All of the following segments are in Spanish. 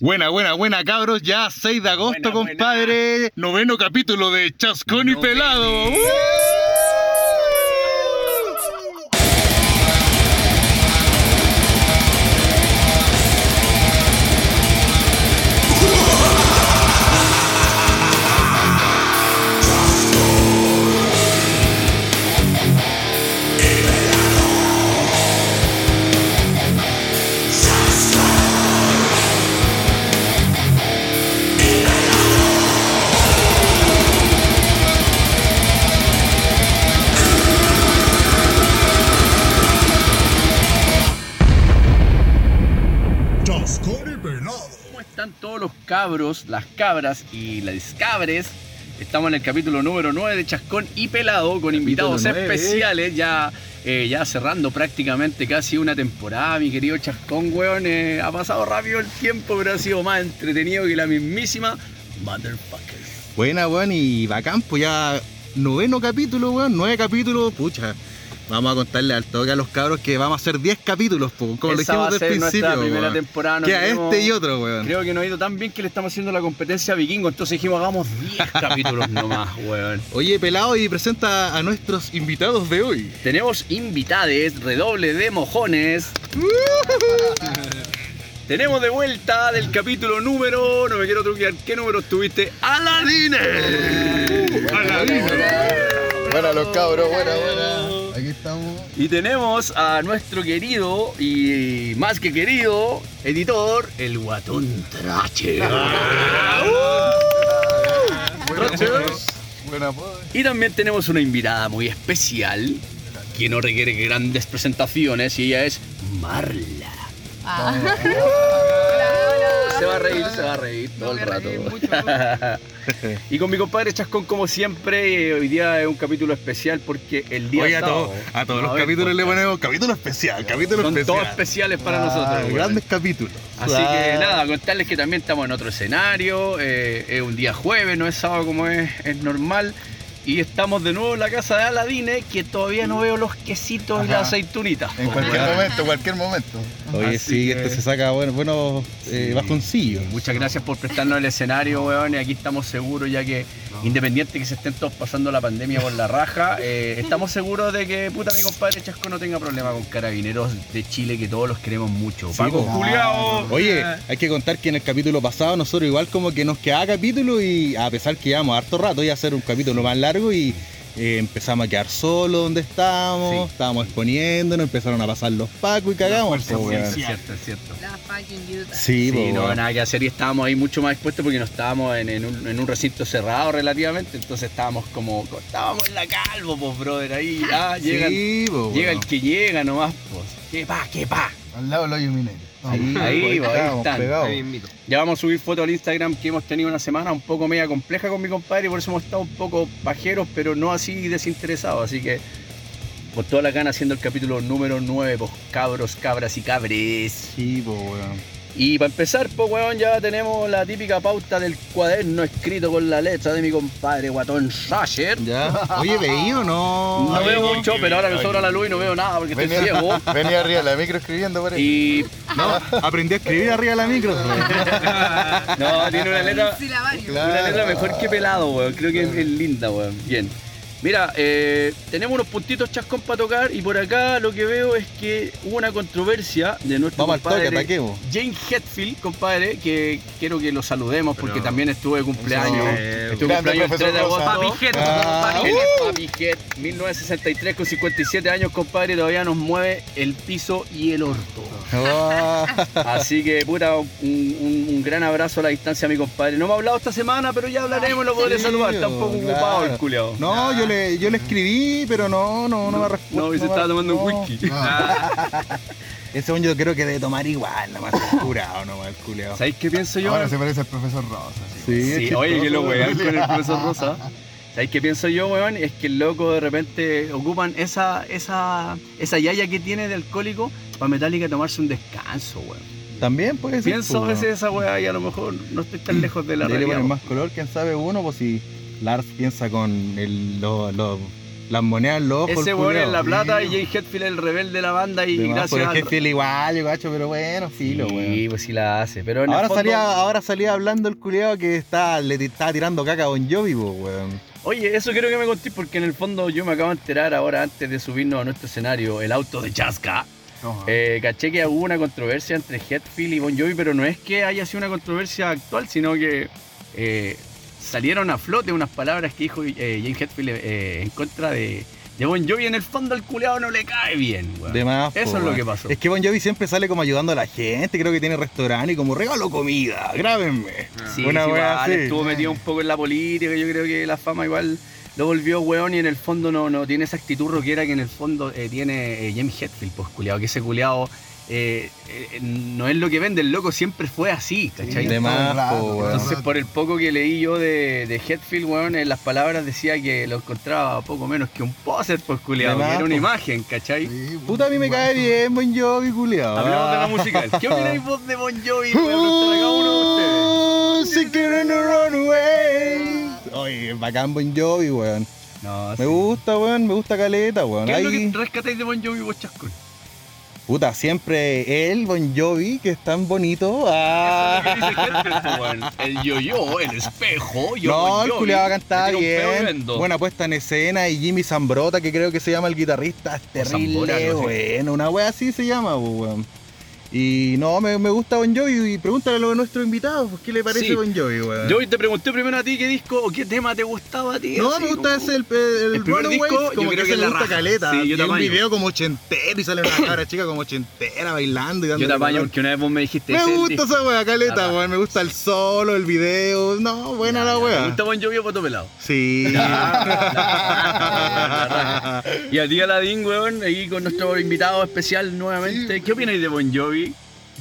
Buena, buena, buena, cabros. Ya 6 de agosto, Buena, compadre. Noveno capítulo de Chascón y Noveno. Pelado. ¡Uh! Cabros, las cabras y las cabres? Estamos en el capítulo número 9 de Chascón y Pelado con invitados especiales, ya, eh, ya cerrando prácticamente casi una temporada, mi querido Chascón, weón. eh, ha pasado rápido el tiempo, pero ha sido más entretenido que la mismísima Motherfucker. Buena, weón, y bacán, pues ya noveno capítulo, weón, nueve capítulos, pucha. Vamos a contarle al toque a los cabros que vamos a hacer 10 capítulos, como lo Esa va dijimos a del principio. primera temporada. Queda queremos- este y otro, weón. Creo que nos ha ido tan bien que le estamos haciendo la competencia a Vikingo, entonces dijimos hagamos 10 capítulos nomás, weón. Oye, pelado, y presenta a nuestros invitados de hoy. Tenemos invitades, redoble de mojones. Tenemos de vuelta del capítulo número, no me quiero truquear, ¿qué número tuviste? ¡Aladine! Buena los cabros, buena, buena. Aquí estamos. Y tenemos a nuestro querido y más que querido editor, el guatón Trache. Buena pues. Y también tenemos una invitada muy especial que no requiere grandes presentaciones y ella es Marla. Ah. Se va a reír, se va a reír todo el rato. y con mi compadre Chascón, como siempre, eh, hoy día es un capítulo especial porque el día Oye, a, sábado- todos- a todos A los ver, capítulos le ponemos capítulo especial, capítulo Son especial. todos especiales para Ah, nosotros. Grandes capítulos. Así que nada, contarles que también estamos en otro escenario, eh, es un día jueves, no es sábado como es, es normal. Y estamos de nuevo en la casa de Aladine, que todavía no veo los quesitos y las aceitunitas. En cualquier momento, cualquier momento. Oye, Así sí, que- este se saca bueno, buenos eh, bajoncillos. Muchas gracias por prestarnos el escenario, weón. Y aquí estamos seguros, ya que independiente que se estén todos pasando la pandemia por la raja, eh, estamos seguros de que puta mi compadre Chasco no tenga problema con carabineros de Chile, que todos los queremos mucho. Sí, Paco. Juliao. Oye, hay que contar que en el capítulo pasado nosotros igual como que nos quedaba capítulo y a pesar que llevamos harto rato iba a ser un capítulo más largo y eh, empezamos a quedar solos donde estábamos, Sí. estábamos exponiéndonos, empezaron a pasar los pacos y cagamos. Sí, es cierto, es cierto. La fucking Utah. Sí, Sí, po, no, nada que hacer y estábamos ahí mucho más expuestos porque no estábamos en, en un, en un recinto cerrado relativamente, entonces estábamos como, estábamos en la calvo, pues, brother, ahí, ah, llega, Sí, po, llega weón. el que llega nomás, pues, que pa, que pa. Al lado del hoyo minero. Ahí, Ahí, están. pegados. Ya vamos a subir fotos al Instagram que hemos tenido una semana un poco media compleja con mi compadre y por eso hemos estado un poco pajeros, pero no así desinteresados. Así que con toda la gana haciendo el capítulo número 9, pues cabros, cabras y cabres. Sí, po, weón. Y para empezar, pues weón, ya tenemos la típica pauta del cuaderno escrito con la letra de mi compadre Guatón Sasher. Ya. Oye, ¿veí o no? No veo mucho, bien, pero ahora me sobra la luz y no veo nada porque estoy Venía, ciego. venía arriba de la micro escribiendo, parece. Y No, aprendí a escribir arriba de la micro. no, tiene una letra. Una letra mejor que pelado, weón. Creo que es, es linda, weón. Bien. Mira, eh, tenemos unos puntitos chascón para tocar y por acá lo que veo es que hubo una controversia de nuestro Vamos al toque, compadre ataquemos. James Hetfield, compadre, que quiero que lo saludemos porque también estuvo de cumpleaños. Eh, estuvo de cumpleaños el 3 de agosto. Papi Jet, Ah, papi es Papi Jet, 1963 con 57 años, compadre, todavía nos mueve el piso y el orto. Oh, Así que, puta, un, un- un gran abrazo a la distancia a mi compadre. No me ha hablado esta semana, pero ya hablaremos, lo podré saludar. Está un poco claro. ocupado el culiao. No, yo le, yo le escribí, pero no, no, no me respondió. No, y se estaba tomando un whisky. Ese hombre yo creo que debe tomar igual, nada más el curado, nomás el culeado. ¿Sabéis qué pienso yo? Ahora se parece al profesor Rosa. sí. Sí, es Sí, oye, que lo weón. con el profesor Rosa. ¿Sabéis qué pienso yo, weón? Es que el loco de repente ocupan esa, esa, esa yaya que tiene de alcohólico para Metallica tomarse un descanso, weón. También puede ser. Pienso a pues, veces esa weá y a lo mejor no estoy tan lejos de la realidad. poner más color, quién sabe uno, pues si Lars piensa con el, lo- lo- Las monedas en los ojos. Ese weón en La Plata y Jay Hetfield el rebelde de la banda y De más, gracias es que igual, yo cacho, pero bueno, filo, Sí, weón. pues sí la hace. Pero Ahora fondo- salía, ahora salía hablando el culiao que está, le estaba tirando caca a Bon Jovi, weón. Oye, eso quiero que me contéis porque en el fondo yo me acabo de enterar ahora antes de subirnos a nuestro escenario, el auto de Chasca. Eh, caché que hubo una controversia entre Hetfield y Bon Jovi, pero no es que haya sido una controversia actual, sino que eh, salieron a flote unas palabras que dijo eh, James Hetfield eh, en contra de, de Bon Jovi. En el fondo al culeado no le cae bien, weón. De más, Eso po, es lo que pasó. Es que Bon Jovi siempre sale como ayudando a la gente, creo que tiene restaurante y como regalo comida, grábenme. Sí, Una sí, igual, estuvo metido un poco en la política, yo creo que la fama igual lo volvió weón y en el fondo no, no tiene esa actitud rockera que en el fondo eh, tiene eh, James Hetfield, pues culiado, que ese culiado eh, eh, no es lo que vende, el loco siempre fue así, ¿cachai? Más, po. Entonces, por el poco que leí yo de, de Hetfield, weón, en las palabras decía que lo encontraba poco menos que un poser, pues culiado, que era una imagen, ¿cachai? Sí, Puta, a mí me cae bien Bon Jovi, culiao. Hablemos de la musical. ¿Qué opináis vos de Bon Jovi? Voy a preguntar a cada uno de ustedes. Runaway. Oye, bacán Bon Jovi, weón. No, Me sí. gusta, weón, me gusta caleta, weón. ¿Qué es lo que rescatáis de Bon Jovi vos, Chascón? Puta, siempre él, Bon Jovi, que es tan bonito. Ah. Eso es lo que dice Hetfield, po, weón. El yo-yo, el espejo, yo no, Bon el culiado cantaba bien. Buena puesta en escena. Y Jimmy Zambrota, que creo que se llama el guitarrista, es terrible, no sé. bueno. Una wea así se llama, po, weón. Y no, me, me gusta Bon Jovi. Y pregúntale a los nuestros invitados, pues, ¿qué le parece Sí. Bon Jovi, weón? Yo te pregunté primero a ti qué disco o qué tema te gustaba a ti. No, me gusta ese, el, el, El primer disco, como creo que, que ese es me la gusta caleta. Sí, yo y un video como ochentero y sale una cabra chica como ochentera bailando y dando Yo te apaño porque una vez vos me dijiste Me ese gusta esa La caleta, weón. Me gusta el solo, el video. No, buena la ¿Te wea. gusta Bon Jovi o Poto Pelado? Sí. Y a ti Aladín, weón, ahí con nuestro invitado especial nuevamente. ¿Qué opináis de Bon Jovi?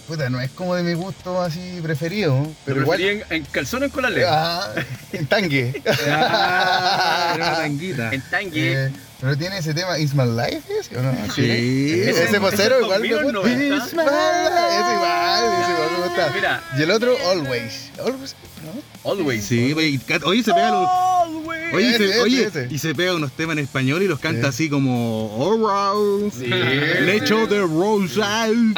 Puta, no es como de mi gusto así preferido, pero ¿Lo igual. en, en calzones con la ley? Ah, en tangue. Ah, era una tanguita. En tanque. Eh, pero tiene ese tema Is My Life, ¿ese o no? Sí. Ese, Ese- vocero igual me gusta. 90. Is my life. Ese igual, ese igual me gusta. Mira. Y el otro, Always. Always, ¿no? Always. Sí, wey, y ca- oye, se pega los. Always. Oye, y se, Ese, oye, ese, y se pega unos temas en español y los canta Sí. así como Alright. Sí. Lecho de Rosal.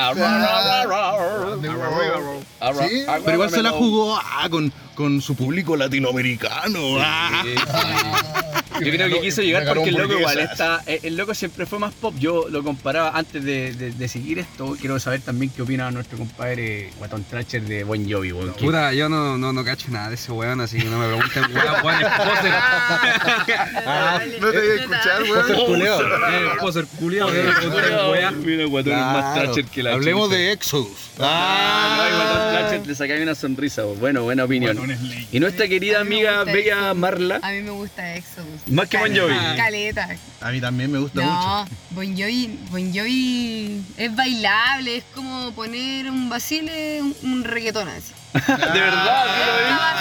Sí, Pero igual se la jugó ah, con, con su público latinoamericano. ah. Yo creo que quiso llegar porque el loco igual está. eh, El loco siempre fue más pop. Yo lo comparaba antes de, de- de seguir esto. Quiero saber también qué opina nuestro compadre Guatón Tracher de Bon Jovi. Puta, yo no, no, no cacho nada de ese weón, así que no me pregunten, weón, weón, es poser. Ah, No te voy a escuchar, weón. culeo. Eh, poser culiao, que no me pregunten, weón. Mira, Guatón es más Claro. Tracher que la Hablemos de Exodus. Ah, no, Guatón Tracher le sacáis una sonrisa. weón. Bueno, buena opinión. Y nuestra querida amiga Bella. Marla. A mí me gusta Exodus. Más que Bon Jovi. Caleta. A mí también me gusta mucho. Bon Jovi, bon Jovi es bailable, es como poner un basile, un, un reggaetón así. De verdad,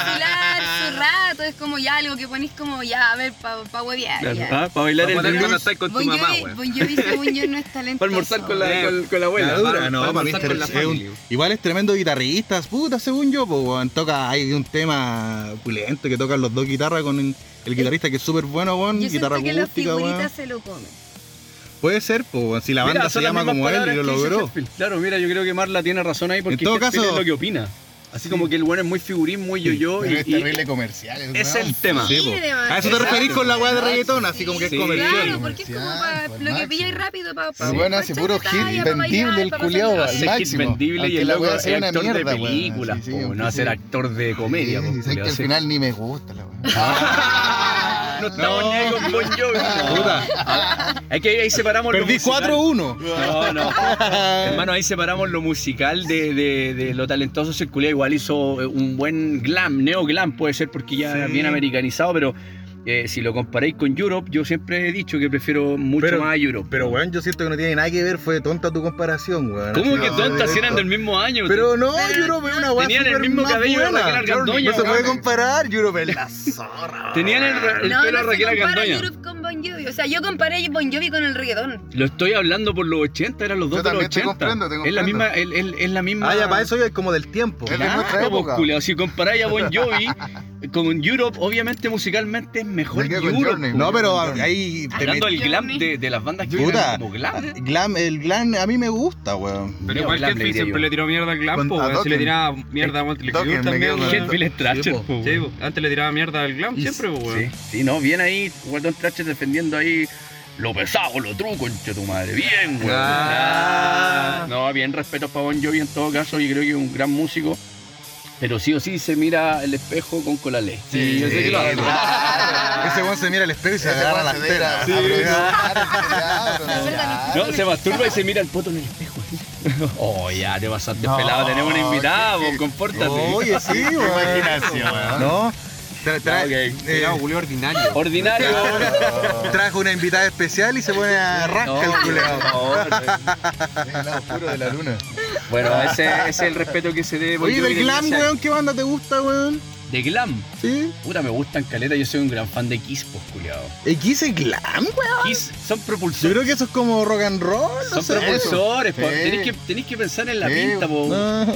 ¿sí lo Para rato, es como ya algo que ponís como ya, a ver, para pa huevear. Claro. ya. Ah, para bailar Para el ritmo. cuando estás con tu Bon mamá, Jovi, weón. Bon Jovi, según yo, no es talentoso. Para almorzar con la, Eh, con, con la abuela. La dura, para- no, para para mí almorzar con la es un- family. igual es tremendo guitarrista, puta, según yo, pues, weón. Toca, hay un tema pulento que tocan los dos guitarras con el, el guitarrista que es súper bueno, weón. Yo Guitarra siento que las acústica, figuritas weón. se lo comen. Puede ser, pues, weón, si la Mira, banda son se las llama mismas como él y lo que dice logró. Claro, mira, yo creo que Marla tiene razón ahí porque En todo Hetfield caso- es lo que opina. Así como que el bueno es muy figurín, muy yo-yo Pero y, es y terrible comercial. ese es el tema. Sí. A eso te referís con la weá de reggaetón, así como que es comercial. Claro, porque es como para lo que pilláis rápido para El weón hace puro hit vendible el culiao al Hace hit máximo. vendible y el la loco es actor de películas, no hacer actor de comedia. Que al final ni me gusta la weá. No estamos ni ahí con Bon Jovi. Puta. Es que ahí separamos lo Perdí musical. 4-1. No, no. Hermano, ahí separamos lo musical de, de, de lo talentoso. Culiao igual hizo eh, un buen glam, neo glam puede ser porque ya Sí. bien americanizado, pero eh, si lo comparáis con Europe, yo siempre he dicho que prefiero mucho Pero- más a Europe. Pero, weón, yo siento que no tiene nada que ver, fue tonta tu comparación, weón. ¿Cómo Así, que no, tontas si de- eran del mismo año? Pero no, Europe es una weá Tenían el mismo cabello de. Raquel Argandoña, No se puede weón. comparar, Europe es la zorra. Tenían el, el no, pelo no Raquel Argandoña. Europe con Jovi. O sea, yo comparé Bon Jovi con el reggaetón. Lo estoy hablando por los 80, eran los dos Yo de los también te 80. comprendo, te Es la misma, comprendo. es, es- la misma. Ah, ya, para eso es como del tiempo. Es Claro, pues, si comparáis a Bon Jovi con Europe, obviamente musicalmente es mejor con Europe. Journey. po, No, pero ahí te Hablando del glam de, de las bandas que Puta. como glam. Glam, el glam a mí me gusta, weón. Pero igual glam que diría siempre le tiró mierda al glam, po, weón. Si le tiraba mierda a me también, es Thrasher, po. antes le tiraba mierda al glam, siempre, weón. Sí, sí, no, bien ahí, Guardón Thrasher ahí lo pesado, lo truco, concha tu madre. Bien, weón. Ah. No, bien respeto para Bon Jovi en todo caso, y creo que es un gran músico. Pero sí o sí se mira el espejo con colalé. Sí, yo sé que lo hace. Ese weón se mira al espejo y se Ese agarra las a- aprovechar, aprovechar. No, se masturba y se mira el poto en el espejo. Oh, ya te pasaste No, pelado, tenemos una invitada, vos, compórtate. Oye, sí. Imaginación. No. Tra- tra- Ah, ok. eh, ordinario. Ordinario. trajo una invitada especial y se pone a rascar el culeado. por favor. El lado oscuro de la luna. Bueno, ese, ese es el respeto que se debe. Oye, del de glam, weón, ¿qué banda te gusta, weón? De glam. ¿Sí? Puta, me gustan caleta, yo soy un gran fan de Kiss, pues, culiao. ¿X es glam, weón? Kiss son Yo propulsores. creo que eso es como rock and roll, no Son sé. propulsores. Sí. Tenéis que, tenéis que pensar en la Sí. pinta, po. No.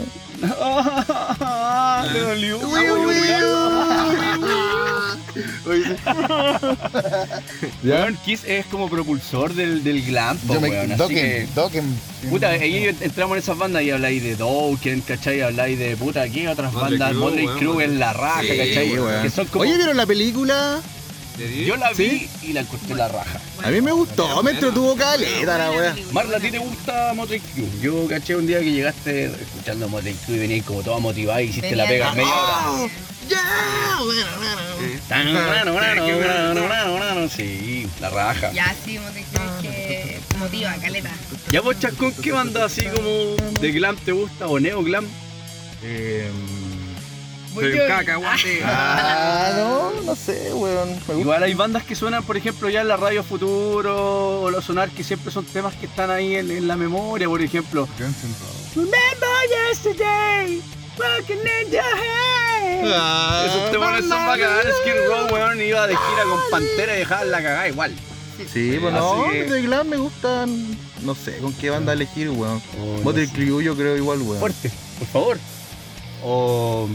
Ah, me dolió. Weón, Kiss es como propulsor del, del glam, po, Yo me weón. Así que, Dokken, Dokken. puta, ahí entramos en esas bandas y habláis de Dokken, ¿cachai? Habláis de, puta, ¿qué otras Motley bandas? Crue, Motley weón, Crue es la raja, Sí, ¿cachai? weón. Que son como... Oye, ¿vieron la película? Yo la vi ¿Sí? y la encontré la raja. A mí me gustó, me entretuvo caleta la weá. Marla, ¿a ti te gusta Motley Crue? Yo caché un día que llegaste escuchando Motley Crue y venías como toda motivada y hiciste la pega en media hora. Sí, la raja. Ya, sí, te crees que motiva, caleta. ¿Ya vos, Chascón, qué banda así como de glam te gusta o neo glam? Eh, Soy un cacahuate. ah, no, no sé, weón. Igual hay bandas que suenan, por ejemplo, ya en la radio Futuro o los sonar que siempre son temas que están ahí en, en la memoria, por ejemplo. Remember yesterday, walking in your head. Ah, Esos temas son bacanes. Skid Row, weón, iba de gira con Pantera y dejaba la cagada igual. Sí, pues no, que- de glam me gustan. No sé con qué banda elegir, weón. Oh, no sé. Crue yo creo igual, weón. Fuerte, por favor. O.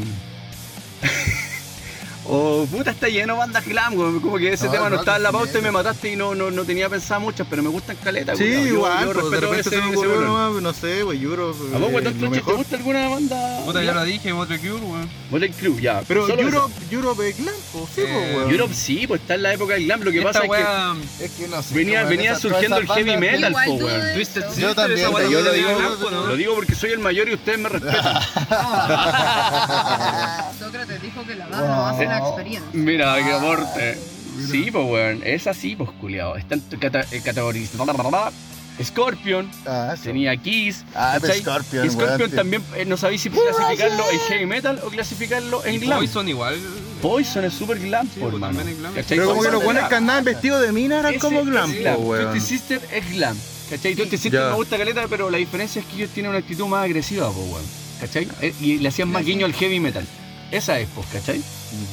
O puta está lleno de bandas glam, weón. como que ese No, tema no no, estaba en la pauta y me mataste y no, no, no tenía pensado muchas, pero me gustan caletas, Sí. Yo- igual, yo pues, de repente ese- se me ese ocurrió weón. nomás, no sé, wey, Europe. ¿A vos, eh, lo Trache, te gusta alguna banda? Puta, ya lo dije, Motley Crue, weón. Motley Crue, ya. Pero Europe, Europe es glam, pues, sí, Eh, pues, weón. esa. Europe sí, pues está en la época del glam. Lo que pasa es que wea, Es que no sé. venía, venía surgiendo el heavy metal, Twisted eso. Sister, Yo también, Yo lo digo, lo digo porque soy el mayor y ustedes me respetan. Que la no hace la experiencia. Mira, qué aporte. Sí, pues weón, es así, pues culiado. Está en tu cata eh, categorizado. Scorpion, Ah, tenía Kiss. Ah, ¿cachai? Scorpion, Y Scorpion weón, también, eh, no sabéis si clasificarlo en heavy metal o clasificarlo en glam. Poison igual. Poison es super glam, Sí, por pues, mano. glam. Pero como que los es buenos glam. que andaban vestidos de mina eran Ese como glam, es po. Twisted Sister es glam. ¿Cachai? Twisted Sister me gusta caleta, pero la diferencia es que ellos tienen una actitud más agresiva, po, weón. ¿Cachai? Eh, Y le hacían más guiño al heavy metal. Esa es, pues, ¿cachai?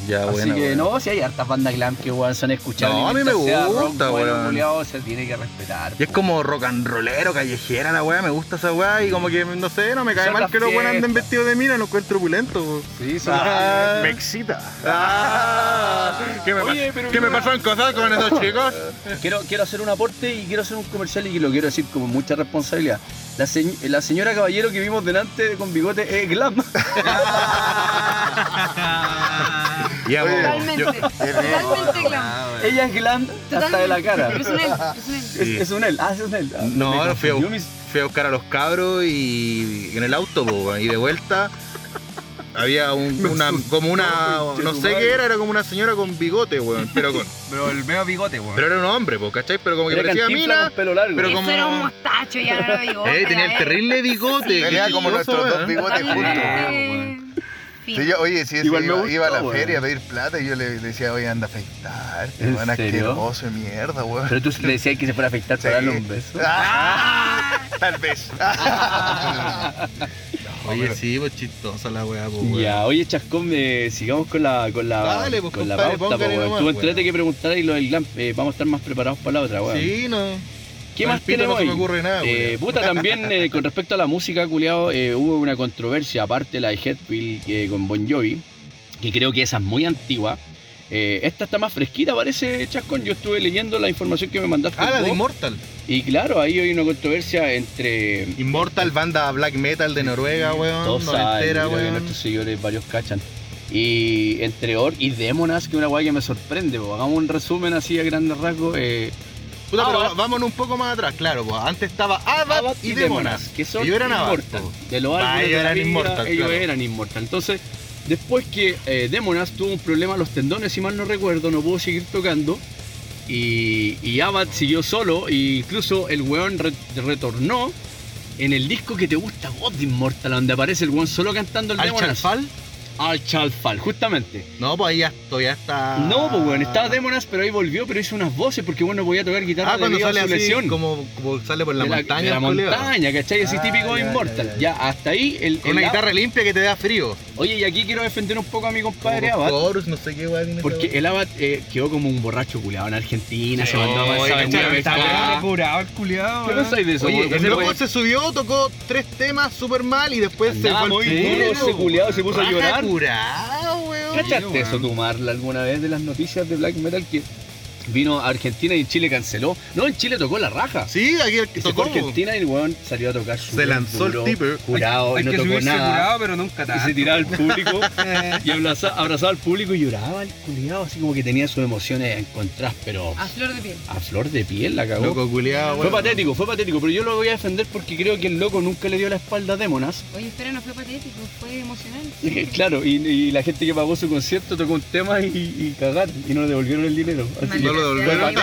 Ya, Así que no, si hay hartas bandas glam que weón son escuchables. No, a mí me rock gusta, bueno, se tiene que respetar. Y es po. como rock and rollero, callejera la weá, me gusta esa weá y como que, no sé, no me cae Son mal que los buenos anden vestidos de mina, lo encuentro opulento. po. Sí, son Ah. las- excita. Ah, ¿Qué me, Oye, pa- pero ¿qué me mira. pasaron cosas con esos chicos? Quiero, quiero hacer un aporte y quiero hacer un comercial y lo quiero decir con mucha responsabilidad. La, se- la señora caballero que vimos delante con bigote es glam. Ya, po, Totalmente, yo- totalmente glam. Ella es glam hasta de la cara. Pero es un él, es un él. Es, Sí. es un él, ah, es un él. Ah, No, me no fui fui a buscar a los cabros y en el auto, po, y de vuelta había un- una, como una, no sé qué era, era como una señora con bigote, weón, pero con, Pero el medio bigote, weón. pero era un hombre, po, ¿cachai? Pero como que Era parecía Cantinflas mina, con pelo largo. pero Eso como- era un mostacho y ahora lo digo. eh, tenía el terrible bigote. Tenía qué como chistoso, nuestros dos weón. bigotes juntos. Sí, yo, oye, si ese Igual me iba, gustó, iba a la weón. feria a pedir plata y yo le, le decía, oye, anda a afeitarte, ¿En weón, serio? asqueroso de mierda, weón. Pero tú le decías que se fuera a afectar para darle un beso. Ah, tal vez. Oye, sí, pues chistosa la weá, po, weón. Ya, oye Chascón, eh, sigamos con la con la, Dale, pues, con la pauta, nomás, Tú entrete que preguntar y lo del glam, eh, vamos a estar más preparados para la otra, weón. Sí, no. ¿Qué más tenemos no se me ocurre nada, Eh, puta, también eh, con respecto a la música, culiao, eh, hubo una controversia, aparte la de Headfield con Bon Jovi. que creo que esa es muy antigua. Eh, esta está más fresquita, parece, Chascón. Yo estuve leyendo la información que me mandaste. Ah, la de. Immortal. Y claro, ahí hay una controversia entre. Immortal, banda black metal de Noruega, weón. Todos que weón. nuestros seguidores varios cachan. Y entre Orc y Demonas, que es una weá que me sorprende. po. Hagamos un resumen así a grandes rasgos. eh, Puta, pero Abad. vámonos un poco más atrás, claro, pues antes estaba Abad, Abad y Demonas. que son Ellos eran Abad. De los Ah, ellos de la eran vida, Immortal, ellos claro. eran Immortal. Entonces, después que eh, Demonas tuvo un problema a los tendones, si mal no recuerdo, no pudo seguir tocando. Y, y Abad siguió solo, e incluso el weón re- retornó en el disco que te gusta de Immortal, donde aparece el weón solo cantando el ¿Al Demonas. Chalfal? Al Chalfal, justamente. No, pues ahí ya todavía está. No, pues weón, estaba Demonas, pero ahí volvió, pero hizo unas voces porque bueno podía tocar guitarra Ah, cuando debido a sale su así, lesión. como, como sale por la de la, montaña. de la montaña, ¿cachai? Así Ah, típico ya, Immortal. ya, Ya, hasta ahí el, Con el una guitarra limpia que te da frío. Oye, y aquí quiero defender un poco a mi compadre Como Abad. no sé qué weá tiene Porque el Abad eh, quedó como un borracho culiado en Argentina, se mandó a pasar Está curado el culiado. ¿Qué pensáis de eso? Oye, Ese loco se subió, tocó tres temas súper mal y después se fue muy duro, ese culiado se puso a llorar. curado, weón. ¿Cachaste eso tú, Marla, alguna vez de las noticias de Black Metal que vino a Argentina y en Chile canceló? No, en Chile tocó la raja. Sí, aquí el que Y se tocó. fue a Argentina y el weón salió a tocar su Se lanzó el tipo. curado Hay y no tocó nada. curado, pero nunca Y tanto. se tiraba al público y abraza- abrazaba al público y lloraba el culiado, así como que tenía sus emociones encontradas, pero A flor de piel. a flor de piel la cagó. Loco culiado, Fue patético, fue patético, pero yo lo voy a defender porque creo que el loco nunca le dio la espalda a Demonas. Oye, espera, no fue patético, fue emocional. claro, y, y la gente que pagó su concierto tocó un tema y, y cagaron y no le devolvieron el dinero. Así No lo devolvieron.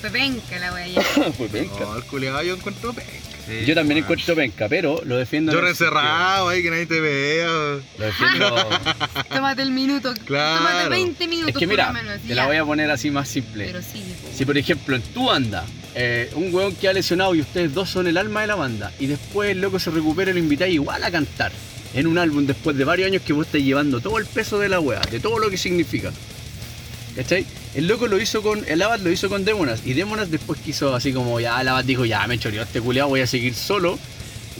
fue, penca la wea fue penca. No, el culiado yo encuentro penca. Sí, Yo también encuentro penca, pero lo defiendo. en Yo encerrado ahí, que nadie te vea. Lo defiendo. Tómate el minuto. Claro. Tómate 20 minutos es que por mira, lo menos. te la voy a poner así más simple. Pero sí. Si por ejemplo en tu banda, eh, un weón que ha lesionado y ustedes dos son el alma de la banda, y después el loco se recupera y lo invitáis igual a cantar en un álbum después de varios años que vos estáis llevando todo el peso de la wea, de todo lo que significa. ¿Cachai? El loco lo hizo con, el Abad lo hizo con Demonas, y Demonas después quiso así como, ya el Abad dijo, ya me choreó este culiado, voy a seguir solo.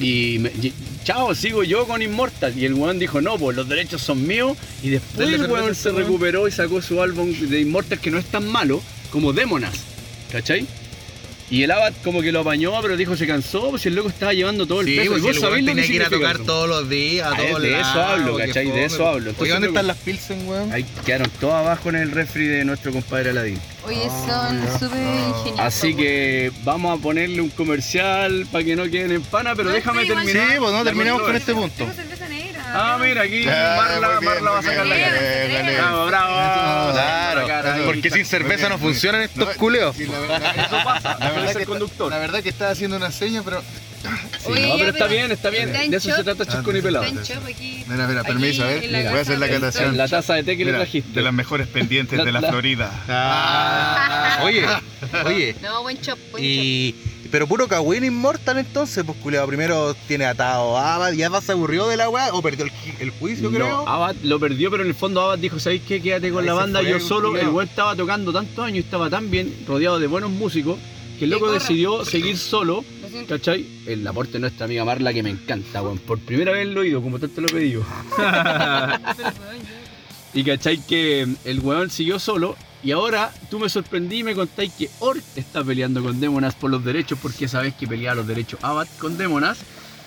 Y, me- y- chao, sigo yo con Immortal. Y el weón dijo, no, pues los derechos son míos. Y después el weón se recuperó y sacó su álbum de Immortal que no es tan malo como Demonas. ¿Cachai? Y el Abad como que lo apañó, pero dijo se cansó, pues el loco estaba llevando todo el Sí, peso. pues y vos el sabés lo que tenía que ir a tocar eso. todos los días, a Ah, todos de eso hablo, ¿cachai? De eso hablo. Entonces Oye, ¿dónde están las Pilsen, weón? Ahí quedaron todos abajo en el refri de nuestro compadre Aladín. Oye, son súper ingeniosos. Así que vamos a ponerle un comercial para que no queden en pana, pero No, déjame terminar. Sí, pues no, la terminamos con este punto. Tengo cerveza negra. Ah, mira, aquí Ah, Marla, Marla va a sacar la bien. cara. Bravo, bravo. Claro, porque sin cerveza no funcionan estos No, culeos. sí, la verdad- Eso pasa, La verdad, el que conductor. la verdad que estaba haciendo una seña, pero. Oye, no, pero está bien, está bien. está en De eso se trata Chascón y Pelado. Está shop aquí. Mira, mira, permiso, a ver. Voy a hacer la catación. La taza de té que le trajiste. de las mejores pendientes de la la- Florida. Ah, oye, oye. No, buen chop, buen Y. Pero puro Kawin Inmortal entonces, pues culiado. Primero tiene atado a Abad, ya vas se aburrió de la weá o perdió el, ju- el juicio, creo. Abad lo perdió, pero en el fondo Abad dijo, ¿sabéis qué? Quédate con Ahí la banda, yo solo. culiao. El weón estaba tocando tantos años y estaba tan bien rodeado de buenos músicos que el loco decidió seguir solo. ¿Cachai? El aporte de nuestra amiga Marla que me encanta, weón. Por primera vez lo he oído, como tanto lo he pedido. Y cachai que el weón siguió solo. Y ahora tú me sorprendí y me contáis que Orc está peleando con Demonas por los derechos, porque sabes que peleaba los derechos Abad con Demonas.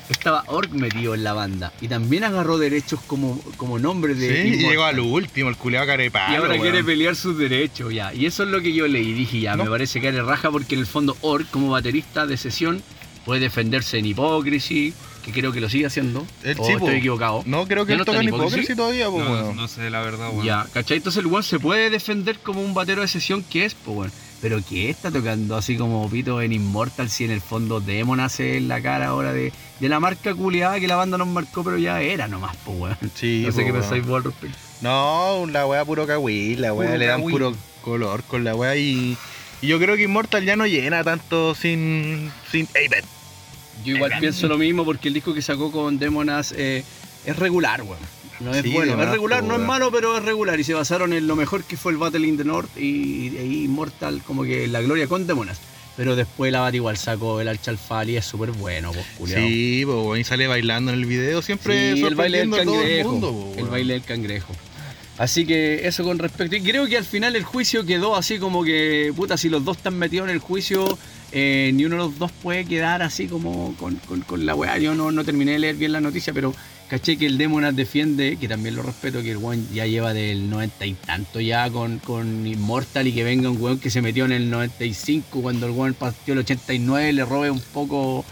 Estaba Orc metido en la banda. Y también agarró derechos como, como nombre de. Sí, y llegó al último, el culiado carepalo. Y ahora weón. quiere pelear sus derechos ya. Y eso es lo que yo leí. Dije ya, No. me parece que era raja porque en el fondo Orc, como baterista de sesión, puede defenderse en Hypocrisy, que creo que lo sigue haciendo. Él o estoy equivocado. No, creo que ¿Ya él no toca en hipocresía todavía, pues No, weón. no sé, la verdad, weón. Ya, ¿cachai? Entonces el weón se puede defender como un batero de sesión que es, pues weón. Pero que está tocando así como pito en Immortal si en el fondo Demon hace en la cara ahora de, de la marca culiada que la banda nos marcó, pero ya era nomás, pues weón. Sí, no sé po, qué pensáis vos al respecto. No, la weá puro Kawin, la weá le dan puro color con la weá y, y yo creo que Immortal ya no llena tanto sin sin Apex. Yo igual pienso lo mismo porque el disco que sacó con Demonas eh, es regular, weón. No es Sí, bueno, es regular, no es malo, pero es regular. Y se basaron en lo mejor que fue el Battle in the North y, y Immortal, como que la gloria con Demonas. Pero después la bati igual sacó el Alchalfal y es súper bueno, pues, culiao. Sí, pues, y sale bailando en el video siempre Sí, el baile del todo el cangrejo. mundo, po, el baile del cangrejo. Así que eso con respecto. Y creo que al final el juicio quedó así como que, puta, si los dos están metidos en el juicio, eh, ni uno de los dos puede quedar así como con, con- con la weá. Yo no, no terminé de leer bien la noticia, pero caché que el Demonas defiende, que también lo respeto, que el weón ya lleva del 90 y tanto ya con, con Immortal y que venga un weón que se metió en el 95 cuando el weón partió el 89 le robe un poco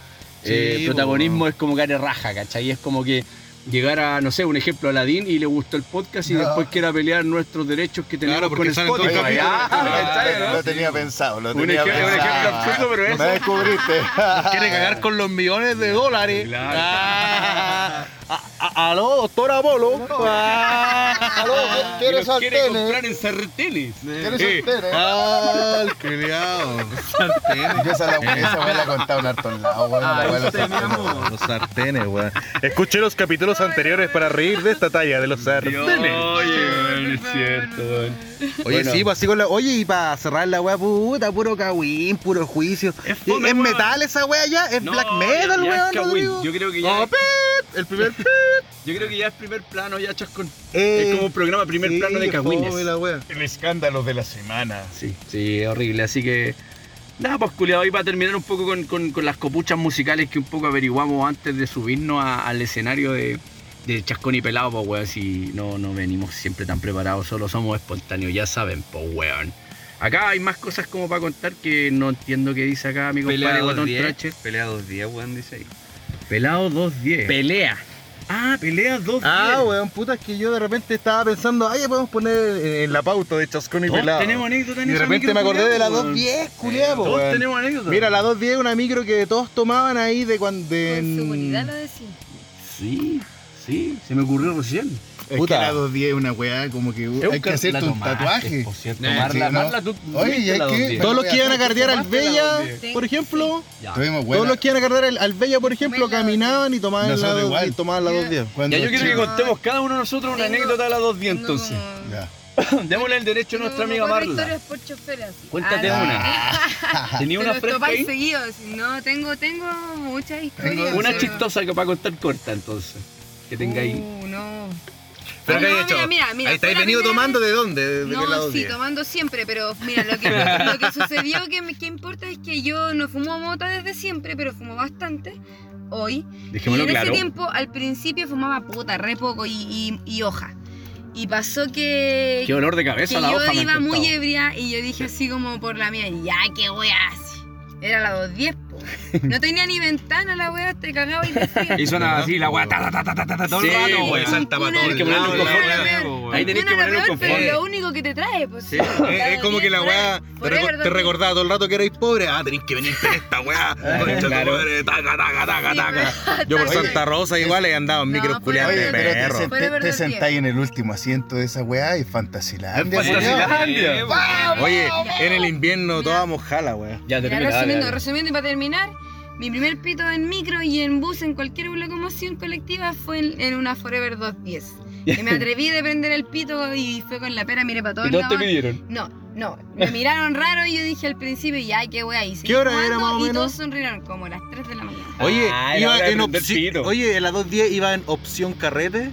eh, protagonismo es como care raja, ¿cachai? Es como que llegar a, no sé, un ejemplo, a Aladín y le gustó el podcast y No. después quiera pelear nuestros derechos que tenemos Claro, con todos Spotify. capítulos. Ah, Ah, ¿cachai, no? Lo tenía pensado, lo Un tenía ejemplo- un ejemplo absurdo, pero eso. Me descubriste. Quiere cagar con los millones de dólares. Claro. Ah, a- a- aló, doctor Apolo. Ah, Aló, ¿quieres sartenes? en sartenes. ¿Quieres eh, sartenes? Ah, el criado. Yo esa la esa weá la he contado en hartos lados, weón. Ah, la los sartenes. Los sartenes, weón. Escuché los capítulos anteriores para reír de esta talla de los sartenes. Oye, weón, es cierto, weón. Oye, Bueno. sí, pues así con la. Oye, y para cerrar la weá, puta, puro cagüín, puro juicio. Es ¿Es, fome, metal esa weá ya? ¿Es No, black metal, es weón. Rodrigo? Yo creo que ya- Oh, pit, el primer pit. Yo creo que ya es primer plano, ya chascón. Eh, es como un programa primer sí, plano de cagüines. El escándalo de la semana. Sí, sí, horrible. Así que, nada, pues culiado, hoy para terminar un poco con, con- con las copuchas musicales que un poco averiguamos antes de subirnos a- al escenario de, de Chascón y Pelado, pues weón, si no, no venimos siempre tan preparados, solo somos espontáneos, ya saben, pues weón. Acá hay más cosas como para contar que no entiendo qué dice acá mi Pelea compadre Guatón 2-10. Trache. Pelea 2-10, weón, dice ahí. Pelado 210. Pelea. Ah, pelea 210. Ah, weón, puta, es que yo de repente estaba pensando, ay, ya podemos poner en la pauta de Chascón y Todos Pelado. tenemos anécdotas en Y de esa repente micro, me acordé de la culiao, weón. 210, culiao, po, Todos tenemos anécdotas. Mira, la 210 es una micro que todos tomaban ahí de cuando. Con seguridad lo decís. Sí, sí, se me ocurrió recién. Es Puta. que la 210 es una weá como que hay que hacerte un tatuaje. Por cierto, Eh, Marla, sí, ¿no? Marla, tú Oye, tuviste y hay la que- 210. Todos los que iban a hacer cardear al tomaste la Bella, 210. por ejemplo. Todos los que iban a cardear al, Bella, por ejemplo, caminaban y tomaban la, Nosotros 210, igual. tomaban la Ya. 210. Cuando Ya yo quiero que contemos cada uno de nosotros una anécdota de la 210 tengo entonces. Ya. Démosle el derecho a nuestra amiga Marla. historias por chofer así. Cuéntate Ah, una. ¿Tenía Te una fresca ahí? seguidos. No, tengo, tengo muchas historias. Una pero- chistosa que para contar corta entonces. Que tengáis. Uh, no. Pero No, ¿qué hay mira, hecho? mira, mira, Ahí estáis venido primera tomando de dónde? ¿De, de qué No, lado sí, 10? tomando siempre, pero mira, lo que, lo que sucedió que, me- que importa es que yo no fumo mota desde siempre, pero fumo bastante hoy. y Dejémoslo en claro. ese tiempo, al principio fumaba puta, re poco y, y- y hoja. Y pasó que, Qué olor de que cabeza la yo hoja han iba muy ebria y yo dije así como por la mía, ya, qué wea así. Era la 210, po. No tenía ni ventana la wea, te cagaba y decía. Y suena así la weá, ta, ta, ta, ta, ta, ta, todo el Sí, rato, weón. weón. salta para todo confort. Ahí tenés que un peor, pero confort. lo único que te trae, pues. Sí, es, es como que la weá te, te recordaba todo el rato que erais pobres. Ah, tenéis que venir con esta weá. Concha tu Claro. madre, taca, taca, taca, Sí, taca. pero- Yo por Oye, Santa Rosa igual he andado en No, micros Oye, de pero te, perro. sen- Fue te- verdad, te tío. sentáis en el último asiento de esa weá y Fantasilandia. Oye, en el invierno todas mojala, weá. Ya, Mira, termina, dale, resumiendo, dale. resumiendo y para terminar, mi primer pito en micro y en bus en cualquier locomoción colectiva fue en, en una Forever 210. Que me atreví de prender el pito y fue con la pera, miré para todos ¿Y todos te lados. pidieron? No, no, me miraron raro y yo dije al principio, ya, qué wea, y ¿Qué hora era, más o Y menos? todos sonrieron como las 3 de la mañana. Oye, Ah, iba en opción. pito. Oye, en la 210 iba en opción carrete.